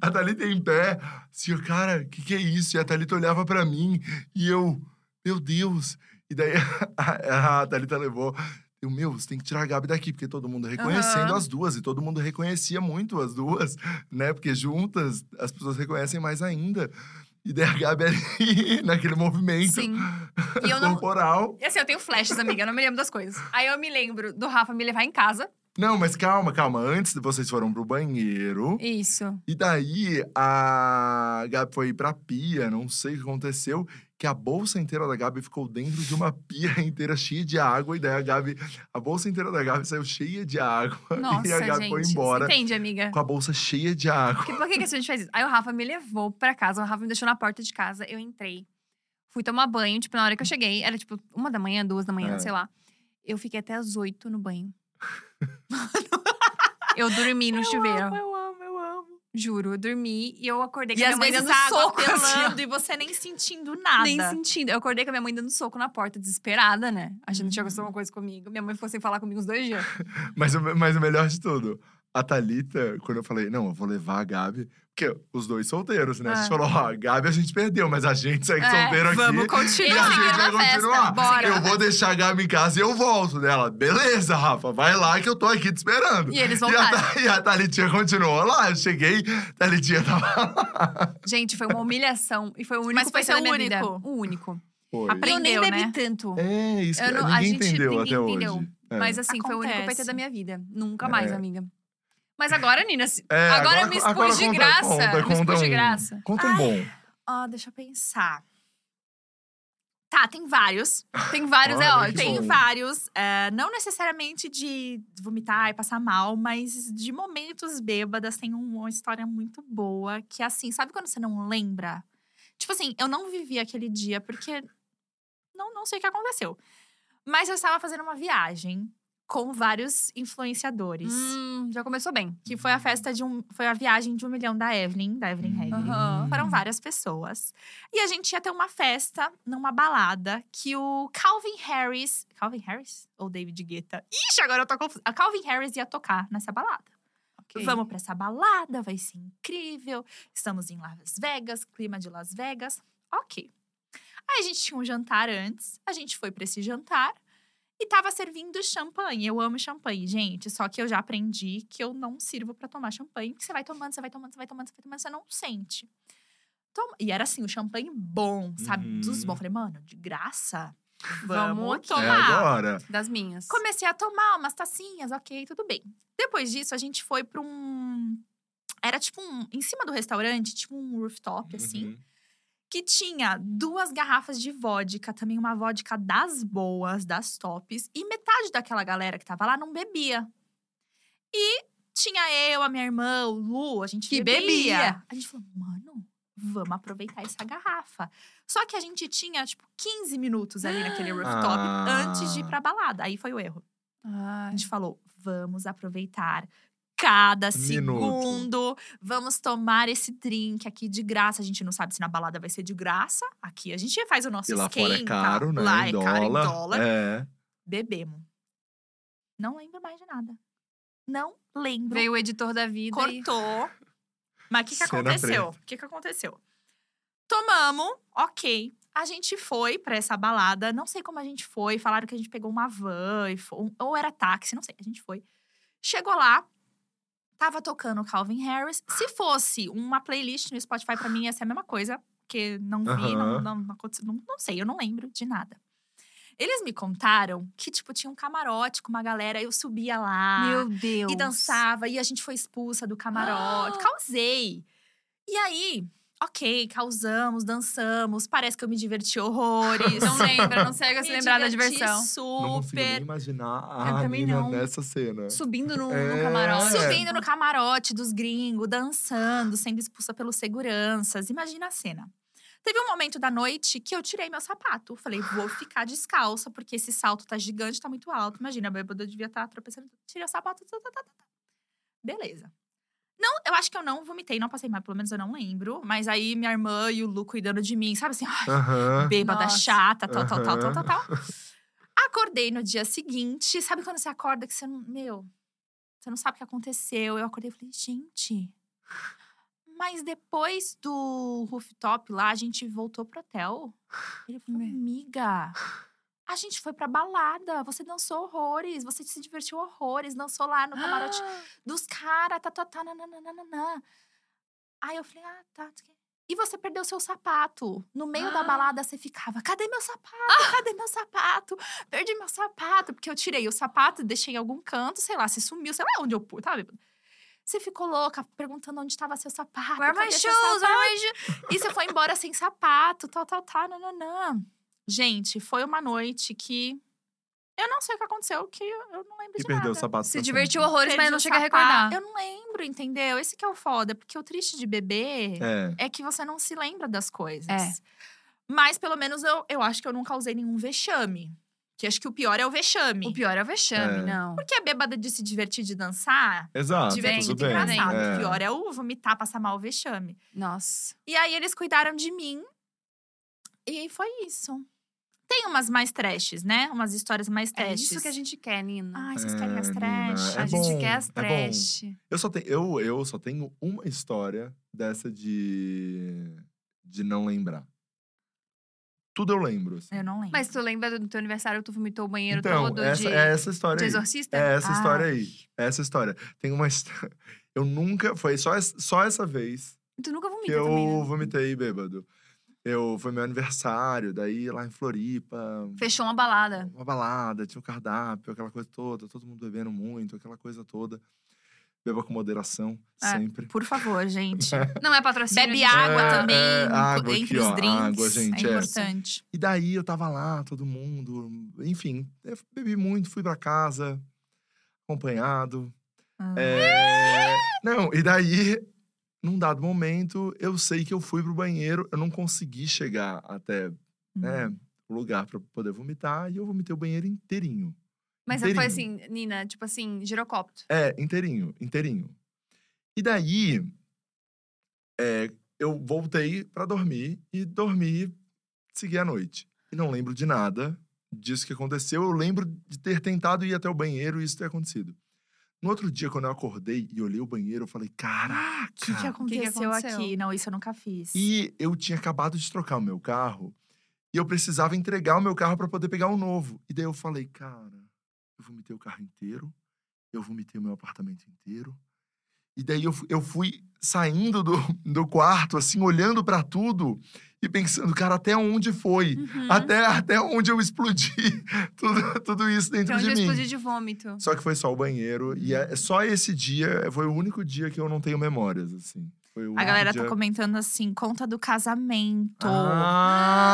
a Thalita em pé. Assim, cara, o que, que é isso? E a Thalita olhava pra mim e eu, meu Deus. E daí *laughs* a, a Thalita levou. Eu, meu, você tem que tirar a Gabi daqui, porque todo mundo reconhecendo Aham. as duas. E todo mundo reconhecia muito as duas, né? Porque juntas as pessoas reconhecem mais ainda. E daí a Gabi ali, *laughs* naquele movimento Sim. E eu não. corporal. E assim, eu tenho flashes, amiga, eu não me lembro das coisas. Aí eu me lembro do Rafa me levar em casa. Não, mas calma, calma. Antes vocês foram pro banheiro. Isso. E daí a Gabi foi pra pia, não sei o que aconteceu, que a bolsa inteira da Gabi ficou dentro de uma *laughs* pia inteira cheia de água. E daí a Gabi, a bolsa inteira da Gabi saiu cheia de água. Nossa, *laughs* e a Gabi gente. foi embora entende, amiga? com a bolsa cheia de água. Que, por que, que a gente fez isso? Aí o Rafa me levou pra casa, o Rafa me deixou na porta de casa, eu entrei. Fui tomar banho, tipo, na hora que eu cheguei, era tipo uma da manhã, duas da manhã, É. sei lá. Eu fiquei até as oito no banho. *laughs* eu dormi no eu chuveiro. amo, eu amo. Juro, eu dormi e eu acordei com E a às minha mãe dando a água soco. assim, ó. pelando e você nem sentindo nada. Nem sentindo. Eu acordei com a minha mãe dando soco na porta, desesperada, né? Achando que tinha acontecido alguma coisa comigo. Minha mãe ficou sem falar comigo uns dois dias. *laughs* Mas, o- mas o melhor de tudo, a Thalita, quando eu falei, não, eu vou levar a Gabi. Porque os dois solteiros, né? Você Ah. falou, ó, a Gabi a gente perdeu, mas a gente segue É, solteiro aqui. vamos E continuar. a gente vai festa, continuar. bora. Eu vou deixar a Gabi em casa e eu volto dela. Beleza, Rafa, vai lá que eu tô aqui te esperando. E eles E a, voltaram. E a Thalitinha continuou lá. Eu cheguei, a Thalitinha tava lá. Gente, foi uma humilhação. E foi o único Mas foi seu minha vida. único. O único. Foi. Aprendeu, eu nem bebi né? tanto. É, isso que Eu não- a ninguém gente- entendeu ninguém até entendeu. hoje. É. Mas assim, foi o único Acontece. PT da minha vida. Nunca mais, É. amiga. Mas agora, Nina, se- É, agora, eu me expus agora de conta- graça. Conta, me conta expus de um, graça. Conta um bom. Ah, deixa eu pensar. Tá, tem vários. Tem vários, é Olha, que Tem bom. vários. é, não necessariamente de vomitar e passar mal, mas de momentos bêbadas. Tem um- uma história muito boa. Que é assim, sabe quando você não lembra? Tipo assim, eu não vivi aquele dia porque não, não sei o que aconteceu. Mas eu estava fazendo uma viagem com vários influenciadores. Hum, já começou bem. Que foi a festa de um. Foi a viagem de um milhão da Evelyn, da Evelyn Regli. Aham. Foram várias pessoas. E a gente ia ter uma festa numa balada que o Calvin Harris. Calvin Harris? Ou David Guetta? Ixi, agora eu tô confusa. A Calvin Harris ia tocar nessa balada. Ok. Vamos pra essa balada, vai ser incrível. Estamos em Las Vegas, clima de Las Vegas. Ok. Aí a gente tinha um jantar antes, a gente foi pra esse jantar e tava servindo champanhe. Eu amo champanhe, gente, só que eu já aprendi que eu não sirvo pra tomar champanhe, porque você vai tomando, você vai tomando, você vai tomando, você vai tomando, você não sente. Toma- E era assim, o champanhe bom, sabe? Dos Uhum. bons. Falei, mano, de graça. Vamos Vamos aqui. É tomar. agora. Das minhas. Comecei a tomar umas tacinhas, ok, tudo bem. Depois disso, a gente foi pra um. Era tipo um. Em cima do restaurante, tipo um rooftop, assim. Uhum. Que tinha duas garrafas de vodka, também uma vodka das boas, das tops. E metade daquela galera que tava lá não bebia. E tinha eu, a minha irmã, o Lu, a gente Que bebia. bebia. A gente falou, mano, vamos aproveitar essa garrafa. Só que a gente tinha, tipo, 15 minutos ali naquele rooftop *gasps* Ah. antes de ir pra balada. Aí foi o erro. A Ai. gente falou, vamos aproveitar cada Minuto. segundo. Vamos tomar esse drink aqui de graça. A gente não sabe se na balada vai ser de graça. Aqui a gente faz o nosso E lá fora é esquenta. caro, né? Lá em é caro em dólar. dólar. É. Bebemos. Não lembro mais de nada. Não lembro. Veio o editor da vida e… Cortou. *laughs* Mas o que, que aconteceu? O que, que aconteceu? Tomamos, ok. A gente foi pra essa balada. Não sei como a gente foi. Falaram que a gente pegou uma van. E foi, ou era táxi, não sei. A gente foi. Chegou lá. Tava tocando Calvin Harris. Se fosse uma playlist no Spotify, pra mim ia ser a mesma coisa. Porque não vi, não, Aham. não, não. Não, não sei, eu não lembro de nada. Eles me contaram que, tipo, tinha um camarote com uma galera. Eu subia lá. Meu Deus. E dançava, e a gente foi expulsa do camarote. *gasps* Causei. E aí, ok, causamos, dançamos. Parece que eu me diverti *laughs* horrores. Não lembra, não consegue se lembrar da diversão. Não consigo nem Super. imaginar Eu a não. nessa cena. Subindo no, no É. camarote. Subindo no camarote dos gringos, dançando, sendo expulsa pelos seguranças. Imagina a cena. Teve um momento da noite que eu tirei meu sapato. Falei, vou ficar descalça, porque esse salto tá gigante, tá muito alto. Imagina, a bêbada devia estar tropeçando. Tirei o sapato. Tá, tá, tá, tá, tá. Beleza. Não, eu acho que eu não vomitei, não passei mal, pelo menos eu não lembro. Mas aí minha irmã e o Lu cuidando de mim, sabe assim, ai, Aham. bêbada, Nossa. chata, tal, tal, tal, tal, tal, tal. Acordei no dia seguinte, sabe quando você acorda que você não. Meu, você não sabe o que aconteceu. Eu acordei e falei, gente. Mas depois do rooftop lá, a gente voltou pro hotel. Ele falou, amiga. A gente foi pra balada, você dançou horrores, você se divertiu horrores, dançou lá no camarote *gasps* dos caras, tá, tá, tá, nananana. Aí eu falei, ah, tá. tá. E você perdeu seu sapato. No meio da balada, você ficava, cadê meu sapato? Cadê meu sapato? Perdi meu sapato. Porque eu tirei o sapato, deixei em algum canto, sei lá, você sumiu, sei lá onde eu pus, sabe? Você ficou louca, perguntando onde estava seu sapato. Where my shoes? Where my shoes? E você foi embora sem sapato, tal, tal, tal, nananã. Gente, foi uma noite que… Eu não sei o que aconteceu, que eu não lembro E de perdeu nada. o sapato. Se divertiu horrores, mas Perdi não chega a recordar. Eu não lembro, entendeu? Esse que é o foda. Porque o triste de beber É. é que você não se lembra das coisas. É. Mas pelo menos eu, eu acho que eu não causei nenhum vexame. Que acho que o pior é o vexame. O pior é o vexame, É. não. Porque a bêbada de se divertir de dançar, Exato, divertido tudo bem. engraçado. É. O pior é o vomitar, passar mal o vexame. Nossa. E aí eles cuidaram de mim. E foi isso. Tem umas mais trashes, né? Umas histórias mais É trashes. isso que a gente quer, Nina. Ai, vocês querem as É, trash? Nina, a é gente bom, quer as é bom. trash. Eu só, tenho, eu, eu só tenho uma história dessa de, de não lembrar. Tudo eu lembro. assim. Eu não lembro. Mas tu lembra do teu aniversário, tu vomitou o banheiro então, todo essa, de, é essa história de aí. exorcista? É essa história Ai. aí. É essa história. Tem uma história. *laughs* Eu nunca. Foi só, só essa vez Tu nunca que vomita eu também, né? vomitei bêbado. Eu, foi meu aniversário, daí lá em Floripa. Fechou uma balada. Uma balada, tinha um cardápio, aquela coisa toda, todo mundo bebendo muito, aquela coisa toda. Beba com moderação, É, sempre. Por favor, gente. *laughs* Não é patrocínio. Bebe água É, também, é, água entre aqui, os ó, drinks. água, gente, é é. importante. E daí eu tava lá, todo mundo, enfim, eu bebi muito, fui pra casa, acompanhado. Ah. É, Não, e daí, num dado momento, eu sei que eu fui pro banheiro, eu não consegui chegar até né, Hum. o lugar pra poder vomitar, e eu vomitei o banheiro inteirinho. Mas foi inteirinho. assim, Nina, tipo assim, girocóptero. É, inteirinho, inteirinho. E daí, é, eu voltei pra dormir e dormi, segui a noite. E não lembro de nada disso que aconteceu. Eu lembro de ter tentado ir até o banheiro e isso ter acontecido. No outro dia, quando eu acordei e olhei o banheiro, eu falei, caraca! O que, que aconteceu aconteceu? aqui? Não, isso eu nunca fiz. E eu tinha acabado de trocar o meu carro e eu precisava entregar o meu carro para poder pegar um novo. E daí eu falei, cara, eu vomitei o carro inteiro, eu vomitei o meu apartamento inteiro. E daí eu, eu fui saindo do, *laughs* do quarto, assim, olhando para tudo e pensando, cara, até onde foi? Uhum. Até, até onde eu explodi *laughs* tudo, tudo isso dentro Que é onde de eu mim. explodi de vômito. Só que foi só o banheiro. E é, só esse dia foi o único dia que eu não tenho memórias, assim. Foi o A galera tá comentando assim, conta do casamento.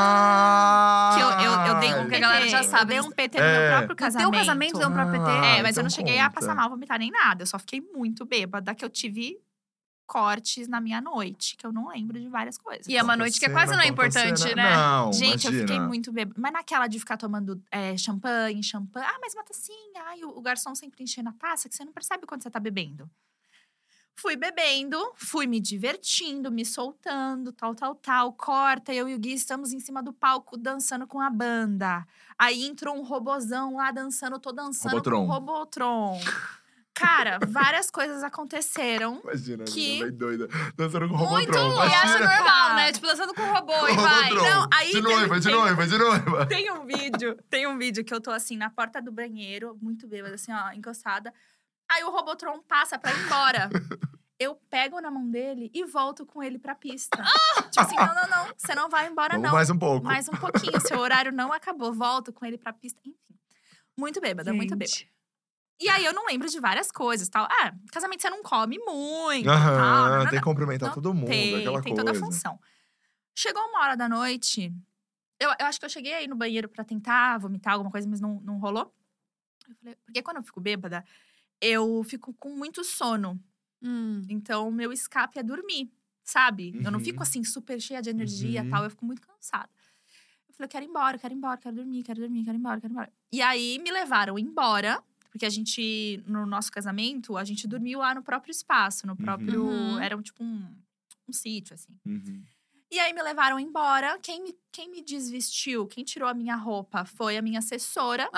Ah! Que eu, eu, eu dei um Que PT. a galera já sabe, Eu dei um PT no É. meu próprio No casamento. teu casamento deu um pra PT. Ah, É, mas eu não então cheguei a conta. passar mal, vomitar nem nada. Eu só fiquei muito bêbada, que eu tive cortes na minha noite, que eu não lembro de várias coisas. E é uma Conta noite que é cena, quase não é importante, cena. né? Não, Gente, eu fiquei imagina. muito bêbada. Mas naquela de ficar tomando é, champanhe, champanhe. Ah, mas uma tacinha. Ai, o, o garçom sempre enchendo a taça, que você não percebe quando você tá bebendo. Fui bebendo, fui me divertindo, me soltando, tal, tal, tal. Corta, eu e o Gui estamos em cima do palco dançando com a banda. Aí entrou um robozão lá dançando, tô dançando Robotron. com o Robotron. Cara, várias coisas aconteceram. Imagina, que- bem doida. Dançando com o Muito louco. E acha normal, né? Tipo, dançando com o robô e Com o vai. Robotron. Não, aí de noiva, de noiva, de noiva. Tem um vídeo, tem um vídeo que eu tô assim na porta do banheiro, muito bêbada, assim, ó, encostada. Aí o Robotron passa pra ir embora. *laughs* Eu pego na mão dele e volto com ele pra pista. tipo assim, não, não, não, você não vai embora, Vamos não. mais um pouco. Mais um pouquinho, seu horário não acabou. Volto com ele pra pista. Enfim. Muito bêbada, muito bêbada. Gente. E aí eu não lembro de várias coisas, tal. Ah, casamento você não come muito, Aham, tal. não, não, tem que cumprimentar Não todo mundo, Tem, aquela tem coisa. toda a função. Chegou uma hora da noite, eu, eu acho que eu cheguei aí no banheiro pra tentar vomitar alguma coisa, mas não, não rolou. Eu falei, porque quando eu fico bêbada, eu fico com muito sono. Hum. Então, meu escape é dormir, sabe? Eu não Uhum. fico assim, super cheia de energia e Uhum. tal, eu fico muito cansada. Eu falei, eu quero ir embora, quero ir embora, quero dormir, quero dormir, quero ir embora, quero ir embora. E aí me levaram embora, porque a gente, no nosso casamento, a gente dormiu lá no próprio espaço, no próprio. Uhum. Era um, tipo um, um sítio, assim. Uhum. E aí me levaram embora. Quem me, quem me desvestiu, quem tirou a minha roupa foi a minha assessora.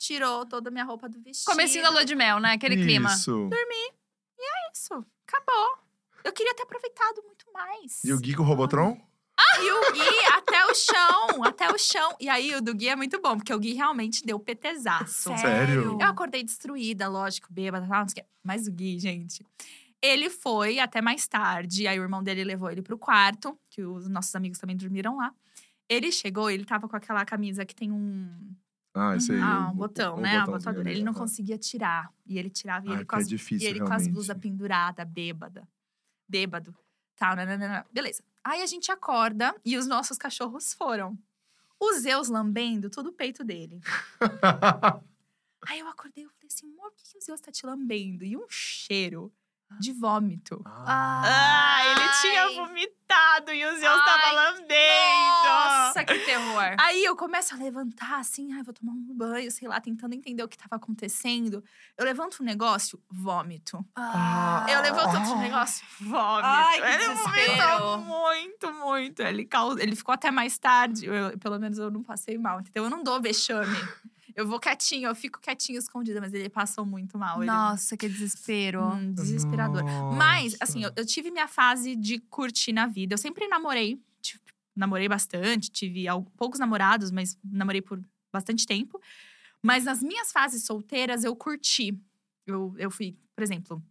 Tirou toda a minha roupa do vestido. Comecinho da lua de mel, né? Aquele clima. Isso. Isso, acabou. Eu queria ter aproveitado muito mais. E o Gui com o Robotron? E o Gui até o chão, até o chão. E aí o do Gui é muito bom, porque o Gui realmente deu petezaço. Sério? Eu acordei destruída, lógico, bêbada, tal, não sei o quê. Mas o Gui, gente. Ele foi até mais tarde, aí o irmão dele levou ele pro quarto, que os nossos amigos também dormiram lá. Ele chegou, ele tava com aquela camisa que tem um, Ah, esse aí. ah, o- um botão, o né? A botadura. Ele não aham. conseguia tirar. E ele tirava, e Ah, ele, com que é as, difícil, e ele com as blusas penduradas, bêbada. Bêbado. Tal, nananana. Beleza. Aí a gente acorda e os nossos cachorros foram. O Zeus lambendo todo o peito dele. *laughs* Aí eu acordei e falei assim, amor, por que, que o Zeus tá te lambendo? E um cheiro de vômito. Ah. Ah, ele tinha vomitado e o Zeus tava Ai, lambendo. Nossa, que terror. Aí eu começo a levantar, assim, ai, vou tomar um banho, sei lá, tentando entender o que tava acontecendo. Eu levanto um negócio, vômito. Ah. Eu levanto outro negócio, vômito. Ai, que ele vomitou muito, muito. Ele, ele ficou até mais tarde. Eu- pelo menos eu não passei mal, entendeu? Eu não dou vexame. Eu vou quietinho, eu fico quietinho, escondida, mas ele passou muito mal. Ele- Nossa, que desespero. Hum, desesperador. Mas, assim, eu, eu tive minha fase de curtir na vida. Eu sempre namorei, tipo, namorei bastante, tive al- poucos namorados, mas namorei por bastante tempo. Mas nas minhas fases solteiras, eu curti. Eu, eu fui, por exemplo,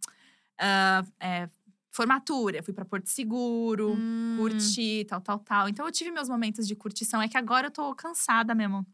ah, é, formatura, fui pra Porto Seguro, Hum. curti, tal, tal, tal. Então eu tive meus momentos de curtição. É que agora eu tô cansada mesmo.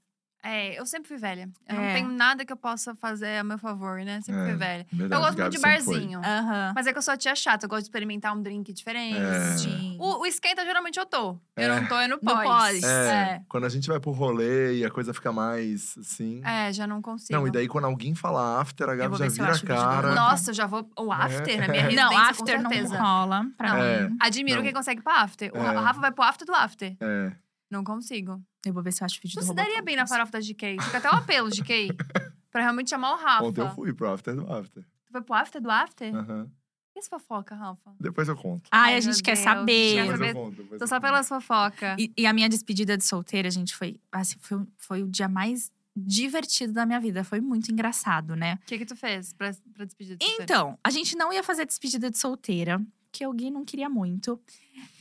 É, eu sempre fui velha. Eu não É. tenho nada que eu possa fazer a meu favor, né? Sempre É, fui velha. Verdade, eu gosto muito de barzinho. Aham. Mas é que eu sou a tia chata, eu gosto de experimentar um drink diferente. É. O, o esquenta, geralmente eu tô. Eu É. não tô, eu não No pode. pós. É, quando a gente vai pro rolê e a coisa fica mais assim. É, já não consigo. Não, e daí quando alguém fala after, a Gabi já vira a cara. Nossa, eu já vou. O after na minha residência, Não, after com não rola pra Não. É. mim. Admiro Não. quem consegue pra after. O É. Rafa vai pro after do after. É. Não consigo. Eu vou ver se eu acho o vídeo Tu do se Robocop. daria bem na farofa da GK. Fica até o apelo, GK. *laughs* pra realmente chamar o Rafa. Ontem eu fui pro after do after. Tu foi pro after do after? Aham. E essa fofoca, Rafa? Depois eu conto. Ai, Ai, a gente quer Deus, saber. quer Depois saber? eu conto. Tô só pelas fofocas. E, e a minha despedida de solteira, gente, foi, assim, foi, foi o dia mais divertido da minha vida. Foi muito engraçado, né? O que que tu fez pra, pra despedir de você? Então, a gente não ia fazer despedida de solteira, que o Gui não queria muito.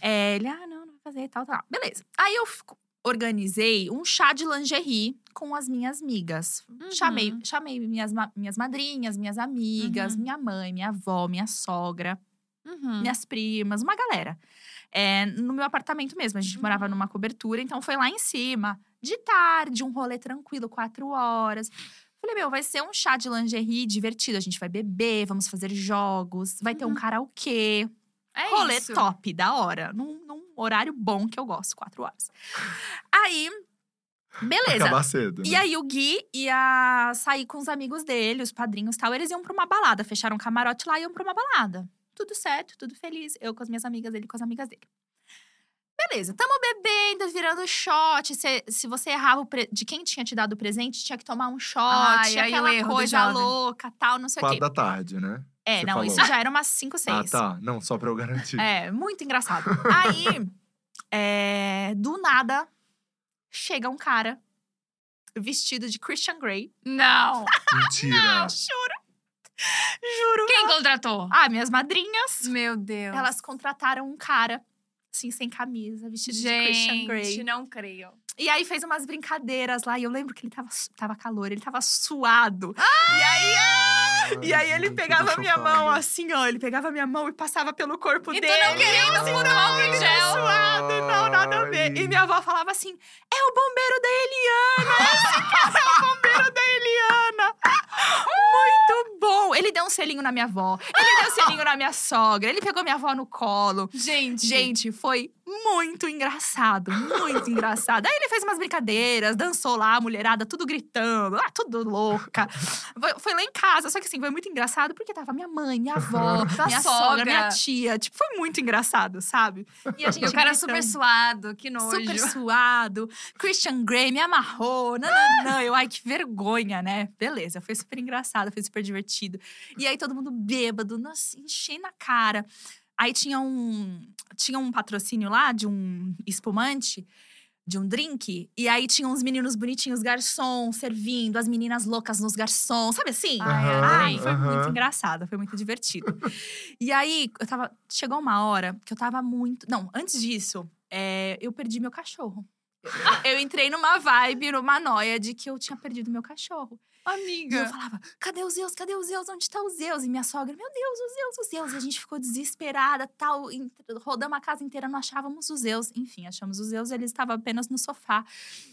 É, ele, ah, não, não vai fazer, tal, tal. Beleza. Aí eu fico- organizei um chá de lingerie com as minhas amigas. Uhum. Chamei, chamei minhas, minhas madrinhas, minhas amigas, Uhum. minha mãe, minha avó, minha sogra. Uhum. minhas primas, uma galera. É, no meu apartamento mesmo. A gente morava numa cobertura, então foi lá em cima. De tarde, um rolê tranquilo, quatro horas. Falei, meu, vai ser um chá de lingerie divertido. A gente vai beber, vamos fazer jogos, vai ter um karaokê. É rolê isso. top, da hora. Num, num horário bom que eu gosto, quatro horas. Aí, beleza. Acabar cedo. E né? aí o Gui ia sair com os amigos dele, os padrinhos e tal. Eles iam pra uma balada, fecharam um camarote lá e iam pra uma balada. Tudo certo, tudo feliz. Eu com as minhas amigas, ele com as amigas dele. Beleza, tamo bebendo, virando shot. Se, se você errava o pre- de quem tinha te dado o presente, tinha que tomar um shot. Ai, aquela coisa louca, tal, não sei o Quatro quê. da tarde, né? É, você não, falou. isso já era umas 5, 6. Ah, tá. Não, só pra eu garantir. É, muito engraçado. Aí, é, do nada, chega um cara vestido de Christian Grey. Não! Mentira. *laughs* Juro. Juro. Quem contratou? Ah, minhas madrinhas. Meu Deus. Elas contrataram um cara, assim, sem camisa, vestido de Christian Grey. Gente, não creio. E aí fez umas brincadeiras lá. E eu lembro que ele tava, tava calor, ele tava suado. E aí, ah! E aí ele gente, pegava a minha mão assim, ó. Ele pegava a minha mão e passava pelo corpo E tu dele. não querendo assim, não, álcool em ele gel? suado, não, nada a ver. E minha avó falava assim: é o bombeiro da Eliana. Esse cara é o bombeiro da Eliana. Muito bom. Ele deu um selinho na minha avó. Ele deu um selinho na minha sogra. Ele pegou minha avó no colo. Gente. Gente, foi muito engraçado, muito engraçado. Aí ele fez umas brincadeiras, dançou lá, a mulherada, tudo gritando, ah, tudo louca. Foi, foi lá em casa, só que assim, foi muito engraçado porque tava minha mãe, minha avó, Tua minha sogra. sogra, minha tia. Tipo, foi muito engraçado, sabe? E a E o cara super gritando, suado, que nojo. Super suado. Christian Grey me amarrou. Não, não, não. Eu, ai, que vergonha, né? Beleza, foi super engraçado, foi super divertido. E aí todo mundo bêbado, nossa, enchendo a cara. Aí tinha um, tinha um patrocínio lá de um espumante, de um drink. E aí tinha uns meninos bonitinhos, garçom, servindo, as meninas loucas nos garçons, sabe assim? Aham, Ai, foi aham. muito engraçado, foi muito divertido. e aí, eu tava. Chegou uma hora que eu tava muito. Não, antes disso, é, eu perdi meu cachorro. *laughs* Eu, entrei numa vibe, numa noia de que eu tinha perdido meu cachorro. E eu Amiga. falava, cadê os Zeus? Cadê os Zeus? Onde tá os Zeus? E minha sogra, meu Deus, os Zeus, os Zeus. E a gente ficou desesperada, tal. Rodamos a casa inteira, não achávamos os Zeus. Enfim, achamos os Zeus, ele estava apenas no sofá.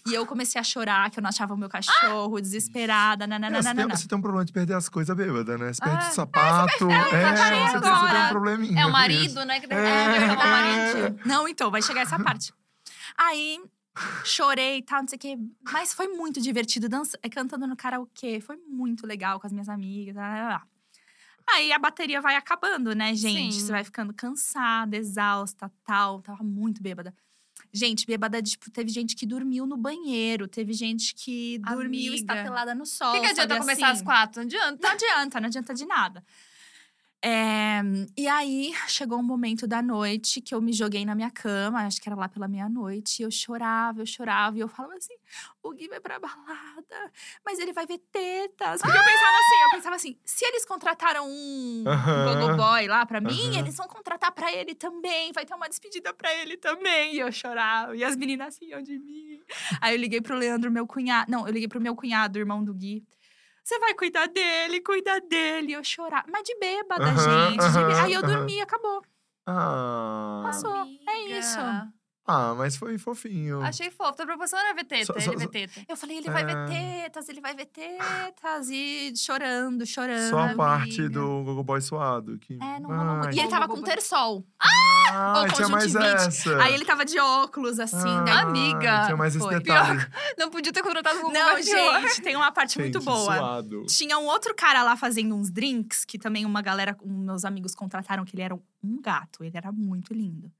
E eu comecei a chorar, que eu não achava o meu cachorro, desesperada, É, você, tem, nananana. você tem um problema de perder as coisas bêbada, né? Você perde Ah, o sapato. É, você, tem, você tem agora. um probleminha. É o marido, né? Que É, marido. é. Não, então, vai chegar essa parte. Aí, chorei e tal, não sei o quê. Mas foi muito divertido, dança, eh, cantando no karaokê. Foi muito legal com as minhas amigas. lá, lá, lá. Aí a bateria vai acabando, né, gente? Sim. Você vai ficando cansada, exausta, tal. Tava muito bêbada. Gente, bêbada, tipo, teve gente que dormiu no banheiro, teve gente que dormiu Amiga. estapelada no sol. O que, que adianta começar assim? às quatro? Não adianta. Não adianta, não adianta de nada. É, e aí, chegou um momento da noite que eu me joguei na minha cama, acho que era lá pela meia-noite, e eu chorava, eu chorava, e eu falava assim: o Gui vai pra balada, mas ele vai ver tetas. Porque eu pensava assim, eu pensava assim: se eles contrataram um Aham. gogo boy lá pra mim, Aham. eles vão contratar pra ele também, vai ter uma despedida pra ele também. E eu chorava, e as meninas riam de mim. Aí eu liguei pro Leandro, meu cunhado. Não, eu liguei pro meu cunhado, irmão do Gui. Você vai cuidar dele, cuidar dele. Eu chorava. Mas de bêbada, Aham, gente. de Aí eu dormi, acabou. Ah. Passou. É isso. Ah, mas foi fofinho. Achei fofo. Tua preocupação era ver teta, Só- ele só- ver só- teta. Eu falei, ele vai ver É. tetas, ele vai ver tetas. E chorando, chorando. Só a parte do Gogo Boy suado. Que... É, não rolou muito. Ai, E ele tava com terçol. Ah, Ou tinha mais essa. Aí ele tava de óculos, assim. Ah, daí- Amiga, Tinha mais esse foi. detalhe. Não podia ter contratado um Não, Google pior. gente, tem uma parte muito Gente, boa. Suado. Tinha um outro cara lá fazendo uns drinks, que também uma galera, um, meus amigos contrataram, que ele era um gato. Ele era muito lindo.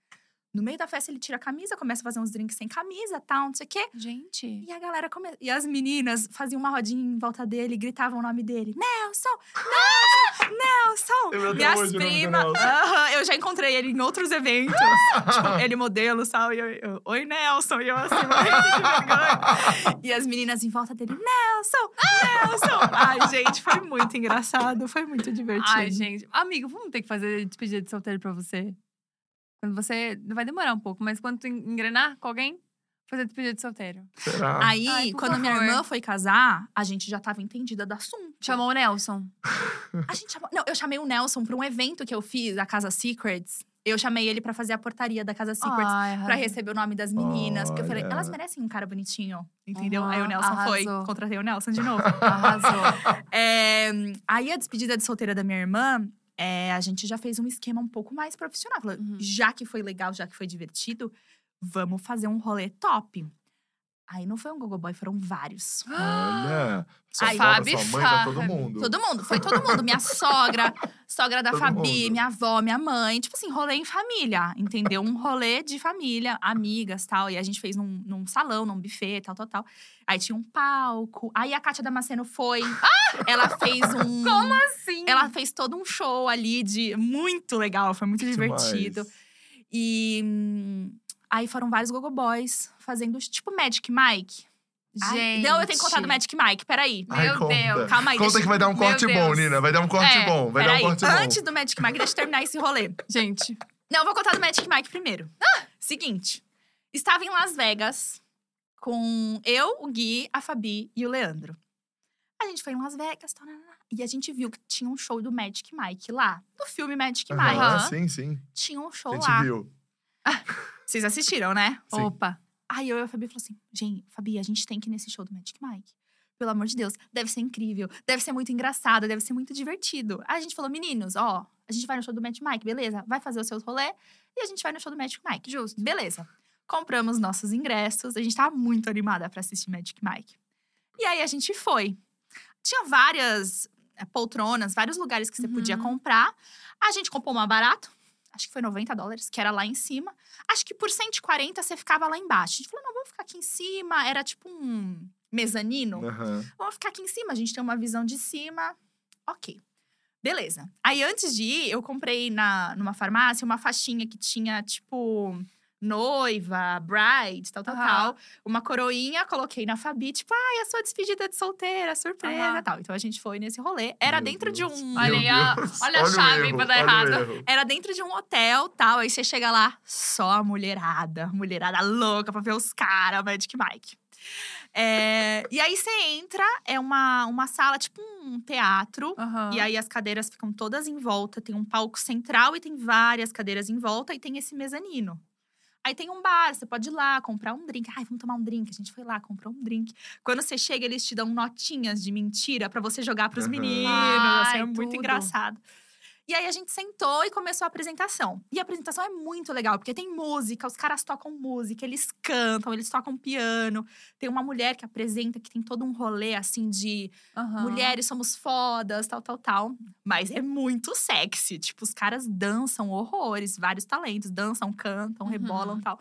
No meio da festa, ele tira a camisa, começa a fazer uns drinks sem camisa, tal, não sei o quê. Gente. E a galera come... E as meninas faziam uma rodinha em volta dele, gritavam o nome dele. Nelson! Nelson! *laughs* Nelson! Eu Minhas primas. Nelson. Aham, eu já encontrei ele em outros eventos. *laughs* tipo, ele modelo, tal. E eu, eu, Oi, Nelson! E eu assim, de vergonha. E as meninas em volta dele, Nelson! Nelson! Ai, gente, foi muito engraçado. Foi muito divertido. Ai, gente. Amigo, vamos ter que fazer despedida de solteiro pra você? Quando você. Vai demorar um pouco, mas quando tu engrenar com alguém, fazer despedida de solteiro. Será? Aí, Ai, quando minha favor. irmã foi casar, a gente já tava entendida do assunto. Chamou o Nelson. A gente chamou. Não, eu chamei o Nelson pra um evento que eu fiz, a Casa Secrets. Eu chamei ele pra fazer a portaria da Casa Secrets. Ai, Pra receber o nome das meninas. Porque eu falei, elas merecem um cara bonitinho. Entendeu? Uhum, Aí o Nelson foi. arrasou. Contratei o Nelson de novo. Arrasou. *laughs* É, aí a despedida de solteira da minha irmã, é, a gente já fez um esquema um pouco mais profissional. Falou, Uhum. já que foi legal, já que foi divertido, vamos fazer um rolê top. Aí não foi um Gogo Boy, foram vários. Olha. Sua Ai, avó, Fabi sua mãe, tá todo mundo. Todo mundo, foi todo mundo. Minha sogra, sogra da Todo Fabi, mundo. minha avó, minha mãe. Tipo assim, rolê em família, entendeu? Um rolê de família, amigas tal. E a gente fez num, num salão, num buffet, tal, tal, tal. Aí tinha um palco. Aí a Kátia Damasceno foi. Ela fez um. *laughs* Como assim? Ela fez todo um show ali de. Muito legal, foi muito divertido. Demais. E. hum, aí foram vários Gogo Boys fazendo tipo Magic Mike. Ai, Gente. não, eu tenho que contar do Magic Mike, peraí. Ai, Meu conta. Deus. Calma aí, Conta deixa- que vai dar um Meu corte bom, Deus. Nina. Vai dar um corte É, bom. Vai dar um corte bom. antes do Magic Mike, deixa eu terminar esse rolê. Gente. Não, eu vou contar do Magic Mike primeiro. Seguinte, estava em Las Vegas com eu, o Gui, a Fabi e o Leandro. A gente foi em Las Vegas, tal, nanana, e a gente viu que tinha um show do Magic Mike lá. Do filme Magic Mike. Aham. Sim, sim. Tinha um show A gente lá. viu. Vocês assistiram, né? Sim. Opa. Aí eu e a Fabi falou assim: gente, Fabi, a gente tem que ir nesse show do Magic Mike. Pelo amor de Deus, deve ser incrível, deve ser muito engraçado, deve ser muito divertido. Aí a gente falou: meninos, ó, a gente vai no show do Magic Mike, beleza? Vai fazer o seu rolê e a gente vai no show do Magic Mike. Justo. Beleza. Compramos nossos ingressos, a gente tava muito animada pra assistir Magic Mike. E aí a gente foi. Tinha várias eh, poltronas, vários lugares que você podia Uhum. comprar. A gente comprou uma barato, acho que foi 90 dólares, que era lá em cima. Acho que por 140 você ficava lá embaixo. A gente falou, não, vamos ficar aqui em cima. Era tipo um mezanino. Aham. Vamos ficar aqui em cima, a gente tem uma visão de cima. Ok. Beleza. Aí, antes de ir, eu comprei na, numa farmácia uma faixinha que tinha, tipo, noiva, bride, tal, tal, Aham. tal. Uma coroinha, coloquei na Fabi, tipo, ai, a sua despedida de solteira, surpresa, Aham. tal. Então, a gente foi nesse rolê. Era Meu dentro Deus. de um… Olha ó. Deus. Olha a chave erro, pra dar olha errado. Era dentro de um hotel, tal. Aí você chega lá, só a mulherada. Mulherada louca pra ver os caras, Magic Mike. É, e aí você entra, é uma, uma sala, tipo um teatro. Aham. E aí as cadeiras ficam todas em volta. Tem um palco central e tem várias cadeiras em volta. E tem esse mezanino. Aí tem um bar, você pode ir lá comprar um drink. Ai, vamos tomar um drink. A gente foi lá, comprou um drink. Quando você chega, eles te dão notinhas de mentira pra você jogar pros Aham. meninos. Ai, assim, é muito tudo. engraçado. E aí a gente sentou e começou a apresentação. E a apresentação é muito legal, porque tem música, os caras tocam música, eles cantam, eles tocam piano. Tem uma mulher que apresenta que tem todo um rolê assim de Aham. mulheres somos fodas, tal, tal, tal. Mas é muito sexy. Tipo, os caras dançam horrores, vários talentos, dançam, cantam, Uhum. rebolam tal.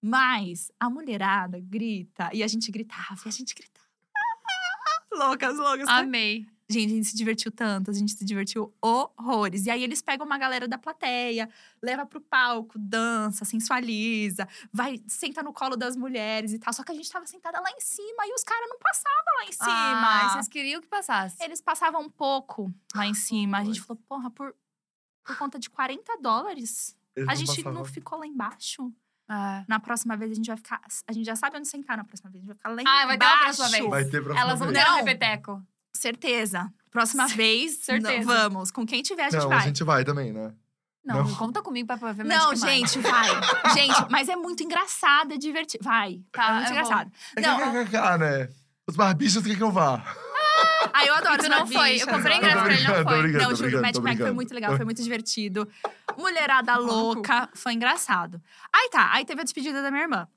Mas a mulherada grita e a gente gritava, e a gente gritava. *laughs* loucas, loucas. Amei. Gente, a gente se divertiu tanto, a gente se divertiu horrores. E aí eles pegam uma galera da plateia, leva pro palco, dança, sensualiza, vai, senta no colo das mulheres e tal. Só que a gente tava sentada lá em cima e os caras não passavam lá em cima. Ah, vocês queriam que passasse. Eles passavam um pouco lá em cima. A gente falou, porra, por, por conta de 40 dólares, Eles a não gente passavam. não ficou lá embaixo. Ah. Na próxima vez a gente vai ficar. A gente já sabe onde sentar na próxima vez. A gente vai ficar lá Ah, vai ter uma embaixo. próxima vez. Vai ter próxima Elas vão ter um repeteco. Certeza. Próxima vez, Certeza. não, vamos. Com quem tiver, a gente Não, vai. a gente vai também, né? Não, Não. conta comigo pra pra ver Não, gente, vai. gente, mas é muito engraçado, é divertido. Vai. Tá, é muito vou. engraçado. É Não, KKK, né? Os barbichos que eu vá. aí eu adoro Tu não foi, eu comprei ingresso pra ele, não foi. Não, juro, o tô Mike foi muito legal, foi muito divertido. Mulherada louca, foi engraçado. Aí tá, aí teve a despedida da minha irmã.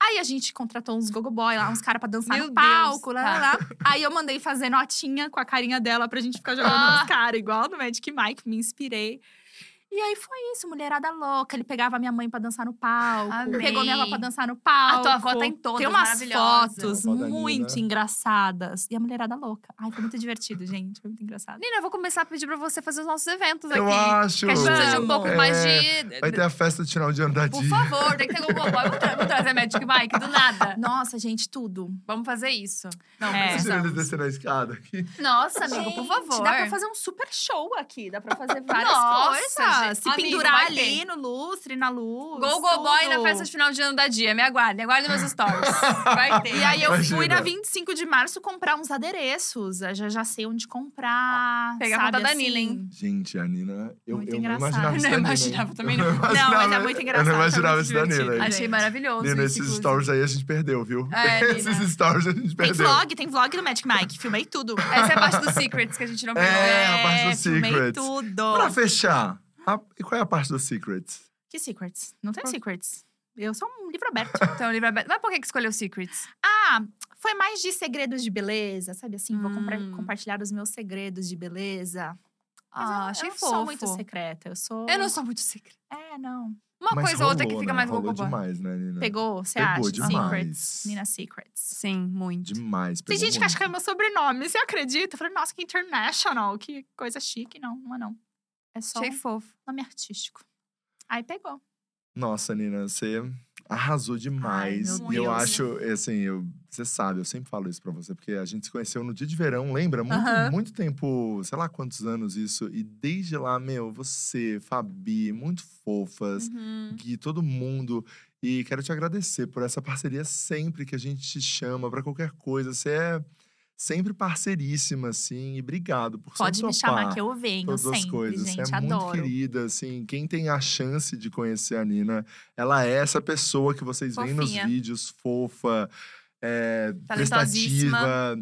Aí a gente contratou uns gogoboy lá, uns caras pra dançar Meu no palco, Deus, lá, tá. lá. Aí eu mandei fazer notinha com a carinha dela pra gente ficar jogando Ah. nos caras, igual no Magic Mike, me inspirei. E aí foi isso, mulherada louca. Ele pegava minha mãe pra dançar no palco, Amei. pegou minha avó pra dançar no palco. A tua avó tá em todas, Tem umas fotos muito Nina. engraçadas. E a mulherada louca. Ai, foi muito divertido, gente. Foi muito engraçado. Nina, eu vou começar a pedir pra você fazer os nossos eventos Eu aqui. acho. Que a gente precisa de um pouco mais É, de. Vai ter a festa de final de ano da Por favor, tem que ter Boy. Vamos, tra vamos trazer Magic Mike do nada. Nossa, gente, tudo. Vamos fazer isso. Não, É. Imagina eles precisamos. descendo a escada aqui. Nossa, amigo, por Gente, favor. Dá pra fazer um super show aqui. Dá pra fazer várias Nossa, coisas. Gente. Se Amigo, pendurar ali ter. no lustre, na luz. Go Go Boy na festa de final de ano da Dia. Me aguardem, aguardem meus stories. *laughs* Vai ter. E aí eu fui Imagina. na 25 de março comprar uns adereços. Eu já, já sei onde comprar. Pega a sabe, conta da assim. Nina, hein? Gente, a Nina. Eu, Muito eu não engraçado. imaginava *laughs* isso Não da Nina. imaginava também Eu não. Não, mas é imaginava- muito Eu engraçado, não tá imaginava isso da Nina. Achei maravilhoso. Nina, esses inclusive. stories aí a gente perdeu, viu? É, *laughs* Nina. esses stories a gente Tem perdeu. vlog, tem vlog do Magic Mike. Filmei tudo. Essa é a parte dos secrets que a gente não pegou. É, a parte dos filmei secrets. tudo. Pra fechar, a- e qual é a parte dos secrets? Que secrets? Não tem Por- secrets. Eu sou um livro aberto. *laughs* Então, livro aberto. Mas por que que escolheu secrets? Ah, foi mais de segredos de beleza, sabe assim? Vou Hum. compartilhar os meus segredos de beleza. Mas Ah, eu, achei eu não fofo. sou muito secreta. Eu sou. Eu não sou muito secret. É, não. Uma Mas coisa ou outra que fica né? mais Rolou Boy. demais, né, Nina? Pegou, você Pegou acha? demais. Secrets. Nina Secrets. Sim, muito. Demais. Tem gente que acha muito. que é meu sobrenome. Você acredita? Eu falei, nossa, que international. Que coisa chique. Não, não é não. É só Achei um fofo. nome artístico. Aí pegou. Nossa, Nina, você arrasou demais. meu e eu Deus. acho, assim, eu, você sabe, eu sempre falo isso pra você, porque a gente se conheceu no dia de verão, lembra? Muito, muito tempo, sei lá quantos anos isso. E desde lá, meu, você, Fabi, muito fofas, Uhum. Gui, todo mundo. E quero te agradecer por essa parceria sempre que a gente te chama pra qualquer coisa. Você é sempre parceiríssima, assim, e obrigado por Pode me chamar que eu venho todas as sempre, coisas. gente. Você é muito adoro. querida, assim. Quem tem a chance de conhecer a Nina, ela é essa pessoa que vocês veem nos Fofinha. vídeos, fofa, é, prestativa.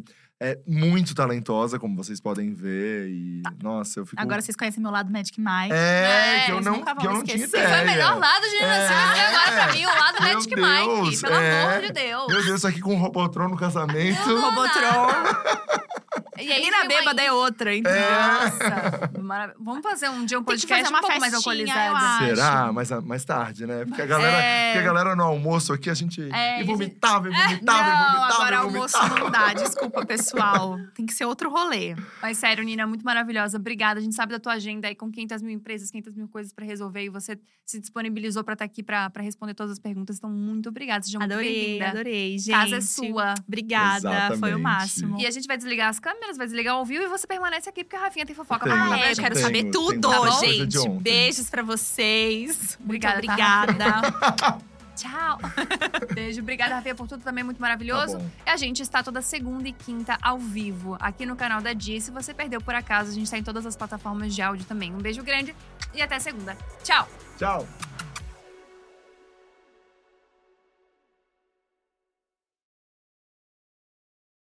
É muito talentosa, como vocês podem ver. E, nossa, eu fico. Agora vocês conhecem meu lado Magic Mike. É, É, que eu não, nunca que eu não tinha ideia. Foi o melhor lado de É. Até agora pra mim, o lado Meu Magic Deus, Mike. Pelo é. amor de Deus. Meu Deus, isso aqui com o Robotron no casamento. Robotron. *laughs* E aí uma bêbada é outra, então. Nossa, marav- vamos fazer um dia um Tem que podcast fazer um uma pouco mais festinha, alcoolizado. acho. Será? Mais, mais tarde, né? Porque a galera, É. porque a galera no almoço aqui, a gente É, e vomitava, e vomitava, e Não, vomitava, agora e almoço vomitava. não dá. Desculpa, pessoal. Tem que ser outro rolê. Mas sério, Nina, muito maravilhosa. Obrigada. A gente sabe da tua agenda aí com 500 mil empresas, 500 mil coisas pra resolver. E você se disponibilizou pra estar aqui pra, pra responder todas as perguntas. Então, muito obrigada. Seja muito Adorei, bem-vinda. adorei, gente. Casa é sua. Obrigada, foi Exatamente. o máximo. E a gente vai desligar as câmeras, vai desligar o vivo e você permanece aqui, porque a Rafinha tem fofoca pra Tenho, contar Ah, é, eu quero Tenho, saber tenho tudo, bastante coisa gente. Beijos pra vocês. Obrigada, Muito tá, obrigada. *laughs* Tchau. *laughs* Beijo. Obrigada, Rafinha, por tudo também muito maravilhoso. Tá. E a gente está toda segunda e quinta ao vivo aqui no canal da Dia. Se você perdeu por acaso, a gente está em todas as plataformas de áudio também. Um beijo grande e até segunda. Tchau! Tchau.